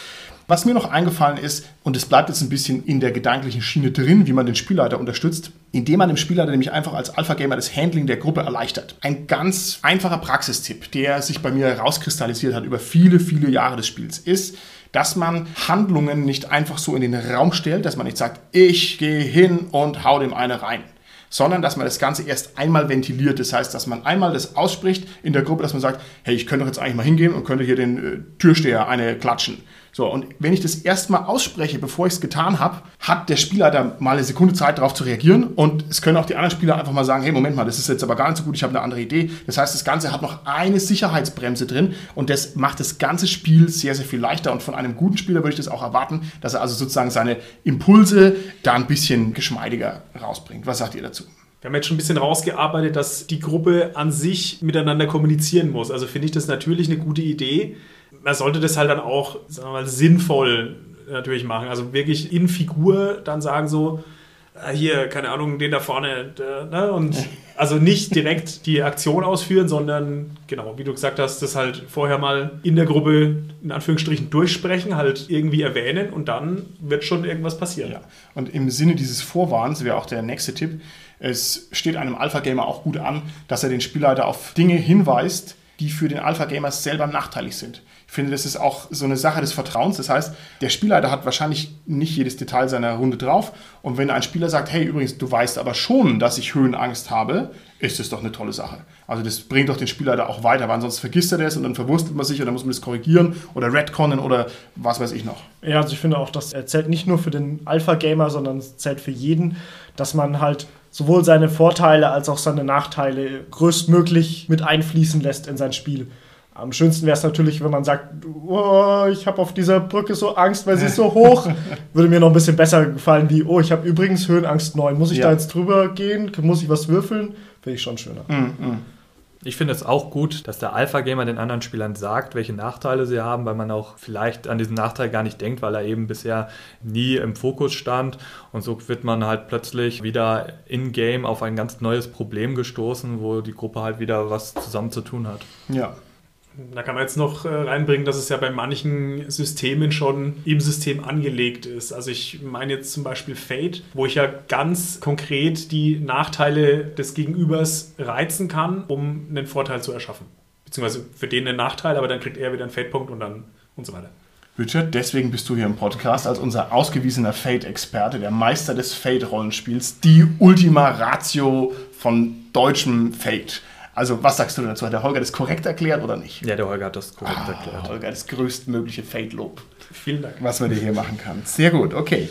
Was mir noch eingefallen ist, und es bleibt jetzt ein bisschen in der gedanklichen Schiene drin, wie man den Spielleiter unterstützt, indem man dem Spielleiter nämlich einfach als Alpha-Gamer das Handling der Gruppe erleichtert. Ein ganz einfacher Praxistipp, der sich bei mir herauskristallisiert hat über viele, viele Jahre des Spiels, ist, dass man Handlungen nicht einfach so in den Raum stellt, dass man nicht sagt, ich gehe hin und hau dem eine rein sondern dass man das Ganze erst einmal ventiliert. Das heißt, dass man einmal das ausspricht in der Gruppe, dass man sagt, hey, ich könnte doch jetzt eigentlich mal hingehen und könnte hier den äh, Türsteher eine klatschen. So, und wenn ich das erstmal ausspreche, bevor ich es getan habe, hat der Spieler da mal eine Sekunde Zeit, darauf zu reagieren. Und es können auch die anderen Spieler einfach mal sagen, hey, Moment mal, das ist jetzt aber gar nicht so gut, ich habe eine andere Idee. Das heißt, das Ganze hat noch eine Sicherheitsbremse drin und das macht das ganze Spiel sehr, sehr viel leichter. Und von einem guten Spieler würde ich das auch erwarten, dass er also sozusagen seine Impulse da ein bisschen geschmeidiger rausbringt. Was sagt ihr dazu? Wir haben jetzt schon ein bisschen rausgearbeitet, dass die Gruppe an sich miteinander kommunizieren muss. Also finde ich das natürlich eine gute Idee man sollte das halt dann auch, sagen wir mal, sinnvoll natürlich machen. Also wirklich in Figur dann sagen so, ah, hier, keine Ahnung, den da vorne, ne? und also nicht direkt die Aktion ausführen, sondern genau, wie du gesagt hast, das halt vorher mal in der Gruppe in Anführungsstrichen durchsprechen, halt irgendwie erwähnen und dann wird schon irgendwas passieren. Ja. Und im Sinne dieses Vorwarns wäre auch der nächste Tipp, es steht einem Alpha-Gamer auch gut an, dass er den Spielleiter auf Dinge hinweist, die für den Alpha-Gamer selber nachteilig sind. Ich finde, das ist auch so eine Sache des Vertrauens. Das heißt, der Spielleiter hat wahrscheinlich nicht jedes Detail seiner Runde drauf. Und wenn ein Spieler sagt, hey, übrigens, du weißt aber schon, dass ich Höhenangst habe, ist das doch eine tolle Sache. Also das bringt doch den Spielleiter auch weiter, weil sonst vergisst er das und dann verwurstelt man sich und dann muss man das korrigieren oder retconnen oder was weiß ich noch. Ja, also ich finde auch, das zählt nicht nur für den Alpha-Gamer, sondern es zählt für jeden, dass man halt sowohl seine Vorteile als auch seine Nachteile größtmöglich mit einfließen lässt in sein Spiel. Am schönsten wäre es natürlich, wenn man sagt, oh, ich habe auf dieser Brücke so Angst, weil sie ist so hoch. Würde mir noch ein bisschen besser gefallen wie, oh, ich habe übrigens Höhenangst 9. Muss ich ja. da jetzt drüber gehen? Muss ich was würfeln? Finde ich schon schöner. Mm, mm. Ich finde es auch gut, dass der Alpha-Gamer den anderen Spielern sagt, welche Nachteile sie haben, weil man auch vielleicht an diesen Nachteil gar nicht denkt, weil er eben bisher nie im Fokus stand. Und so wird man halt plötzlich wieder in-game auf ein ganz neues Problem gestoßen, wo die Gruppe halt wieder was zusammen zu tun hat. Ja, da kann man jetzt noch äh, reinbringen, dass es ja bei manchen Systemen schon im System angelegt ist. Also ich meine jetzt zum Beispiel Fate, wo ich ja ganz konkret die Nachteile des Gegenübers reizen kann, um einen Vorteil zu erschaffen. Beziehungsweise für den einen Nachteil, aber dann kriegt er wieder einen Fate-Punkt und dann und so weiter. Richard, deswegen bist du hier im Podcast als unser ausgewiesener Fate-Experte, der Meister des Fate-Rollenspiels, die Ultima Ratio von deutschem Fate. Also, was sagst du dazu? Hat der Holger das korrekt erklärt oder nicht? Ja, der Holger hat das korrekt ah, erklärt. Holger, das größtmögliche Fate-Lob. Vielen Dank. Was man dir hier machen kann. Sehr gut, okay.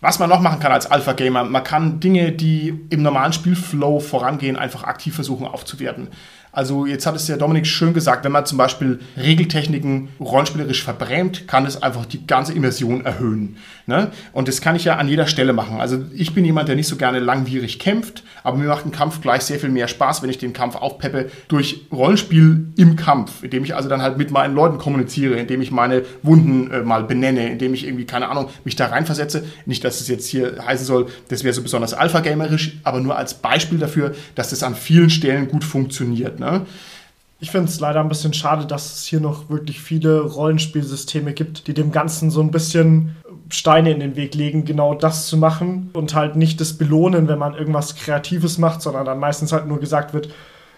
Was man noch machen kann als Alpha-Gamer, man kann Dinge, die im normalen Spielflow vorangehen, einfach aktiv versuchen aufzuwerten. Also jetzt hat es ja Dominik schön gesagt, wenn man zum Beispiel Regeltechniken rollenspielerisch verbrämt, kann es einfach die ganze Immersion erhöhen. Ne? Und das kann ich ja an jeder Stelle machen. Also ich bin jemand, der nicht so gerne langwierig kämpft, aber mir macht ein Kampf gleich sehr viel mehr Spaß, wenn ich den Kampf aufpeppe durch Rollenspiel im Kampf, indem ich also dann halt mit meinen Leuten kommuniziere, indem ich meine Wunden äh, mal benenne, indem ich irgendwie, keine Ahnung, mich da reinversetze. Nicht, dass es jetzt hier heißen soll, das wäre so besonders alpha-gamerisch, aber nur als Beispiel dafür, dass das an vielen Stellen gut funktioniert. Ne? Ich finde es leider ein bisschen schade, dass es hier noch wirklich viele Rollenspielsysteme gibt, die dem Ganzen so ein bisschen Steine in den Weg legen, genau das zu machen und halt nicht das belohnen, wenn man irgendwas Kreatives macht, sondern dann meistens halt nur gesagt wird,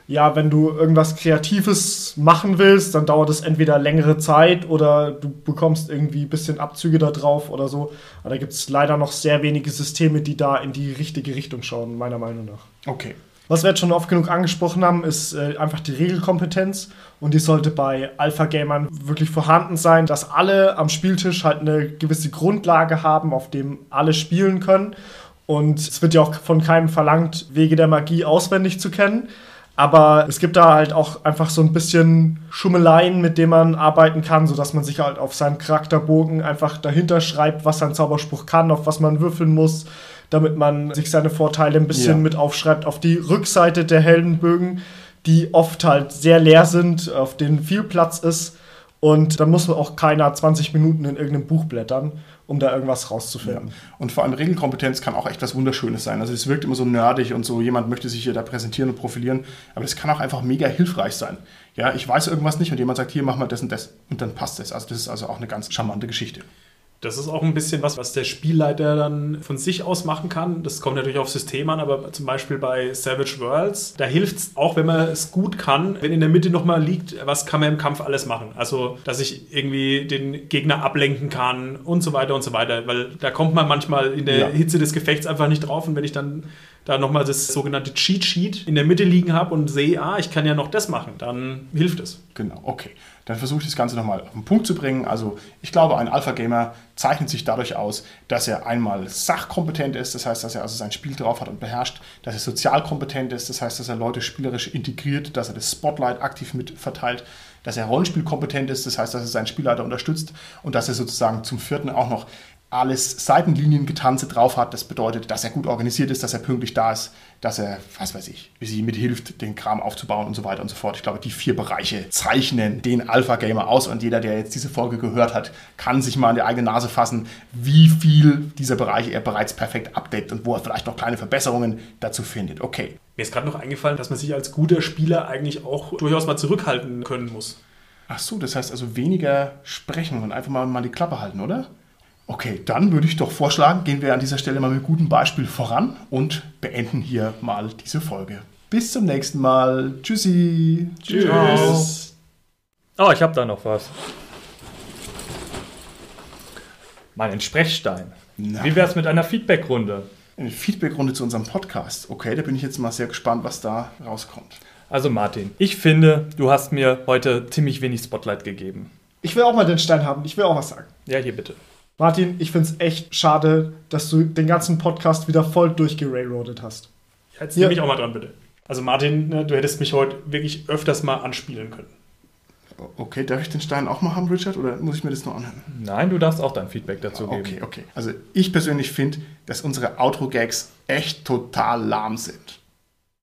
ja, wenn du irgendwas Kreatives machen willst, dann dauert es entweder längere Zeit oder du bekommst irgendwie ein bisschen Abzüge da drauf oder so. Aber da gibt es leider noch sehr wenige Systeme, die da in die richtige Richtung schauen, meiner Meinung nach. Okay. Was wir jetzt schon oft genug angesprochen haben, ist äh, einfach die Regelkompetenz und die sollte bei Alpha-Gamern wirklich vorhanden sein, dass alle am Spieltisch halt eine gewisse Grundlage haben, auf dem alle spielen können. Und es wird ja auch von keinem verlangt, Wege der Magie auswendig zu kennen. Aber es gibt da halt auch einfach so ein bisschen Schummeleien, mit denen man arbeiten kann, sodass man sich halt auf seinem Charakterbogen einfach dahinter schreibt, was sein Zauberspruch kann, auf was man würfeln muss damit man sich seine Vorteile ein bisschen ja. mit aufschreibt. Auf die Rückseite der Heldenbögen, die oft halt sehr leer sind, auf denen viel Platz ist. Und dann muss man auch keiner 20 Minuten in irgendeinem Buch blättern, um da irgendwas rauszufinden. Ja. Und vor allem Regelkompetenz kann auch echt was Wunderschönes sein. Also es wirkt immer so nerdig und so, jemand möchte sich hier da präsentieren und profilieren, aber das kann auch einfach mega hilfreich sein. Ja, ich weiß irgendwas nicht und jemand sagt, hier mach mal das und das und dann passt es. Also das ist also auch eine ganz charmante Geschichte. Das ist auch ein bisschen was, was der Spielleiter dann von sich aus machen kann. Das kommt natürlich auf System an, aber zum Beispiel bei Savage Worlds, da hilft es auch, wenn man es gut kann, wenn in der Mitte nochmal liegt, was kann man im Kampf alles machen. Also, dass ich irgendwie den Gegner ablenken kann und so weiter und so weiter, weil da kommt man manchmal in der ja. Hitze des Gefechts einfach nicht drauf und wenn ich dann da nochmal das sogenannte Cheat Sheet in der Mitte liegen habe und sehe, ah, ich kann ja noch das machen, dann hilft es. Genau, okay. Dann versuche ich das Ganze nochmal auf den Punkt zu bringen. Also ich glaube, ein Alpha-Gamer zeichnet sich dadurch aus, dass er einmal sachkompetent ist, das heißt, dass er also sein Spiel drauf hat und beherrscht, dass er sozial kompetent ist, das heißt, dass er Leute spielerisch integriert, dass er das Spotlight aktiv mit verteilt, dass er rollenspielkompetent ist, das heißt, dass er seinen Spielleiter unterstützt und dass er sozusagen zum vierten auch noch alles Seitenliniengetanze drauf hat. Das bedeutet, dass er gut organisiert ist, dass er pünktlich da ist, dass er, was weiß ich, wie sie mithilft, den Kram aufzubauen und so weiter und so fort. Ich glaube, die vier Bereiche zeichnen den Alpha-Gamer aus und jeder, der jetzt diese Folge gehört hat, kann sich mal an die eigene Nase fassen, wie viel dieser Bereiche er bereits perfekt abdeckt und wo er vielleicht noch kleine Verbesserungen dazu findet. Okay. Mir ist gerade noch eingefallen, dass man sich als guter Spieler eigentlich auch durchaus mal zurückhalten können muss. Ach so, das heißt also weniger sprechen und einfach mal, mal die Klappe halten, oder? Okay, dann würde ich doch vorschlagen, gehen wir an dieser Stelle mal mit gutem Beispiel voran und beenden hier mal diese Folge. Bis zum nächsten Mal. Tschüssi. Tschüss. Oh, ich habe da noch was. Meinen Sprechstein. Na. Wie wär's mit einer Feedbackrunde? Eine Feedbackrunde zu unserem Podcast. Okay, da bin ich jetzt mal sehr gespannt, was da rauskommt. Also Martin, ich finde, du hast mir heute ziemlich wenig Spotlight gegeben. Ich will auch mal den Stein haben. Ich will auch was sagen. Ja, hier bitte. Martin, ich finde es echt schade, dass du den ganzen Podcast wieder voll durchgerailroadet hast. Jetzt Ja. nehme ich auch mal dran, bitte. Also Martin, ne, du hättest mich heute wirklich öfters mal anspielen können. Okay, darf ich den Stein auch mal haben, Richard, oder muss ich mir das nur anhören? Nein, du darfst auch dein Feedback dazu geben. Okay, okay. Also ich persönlich finde, dass unsere Outro-Gags echt total lahm sind.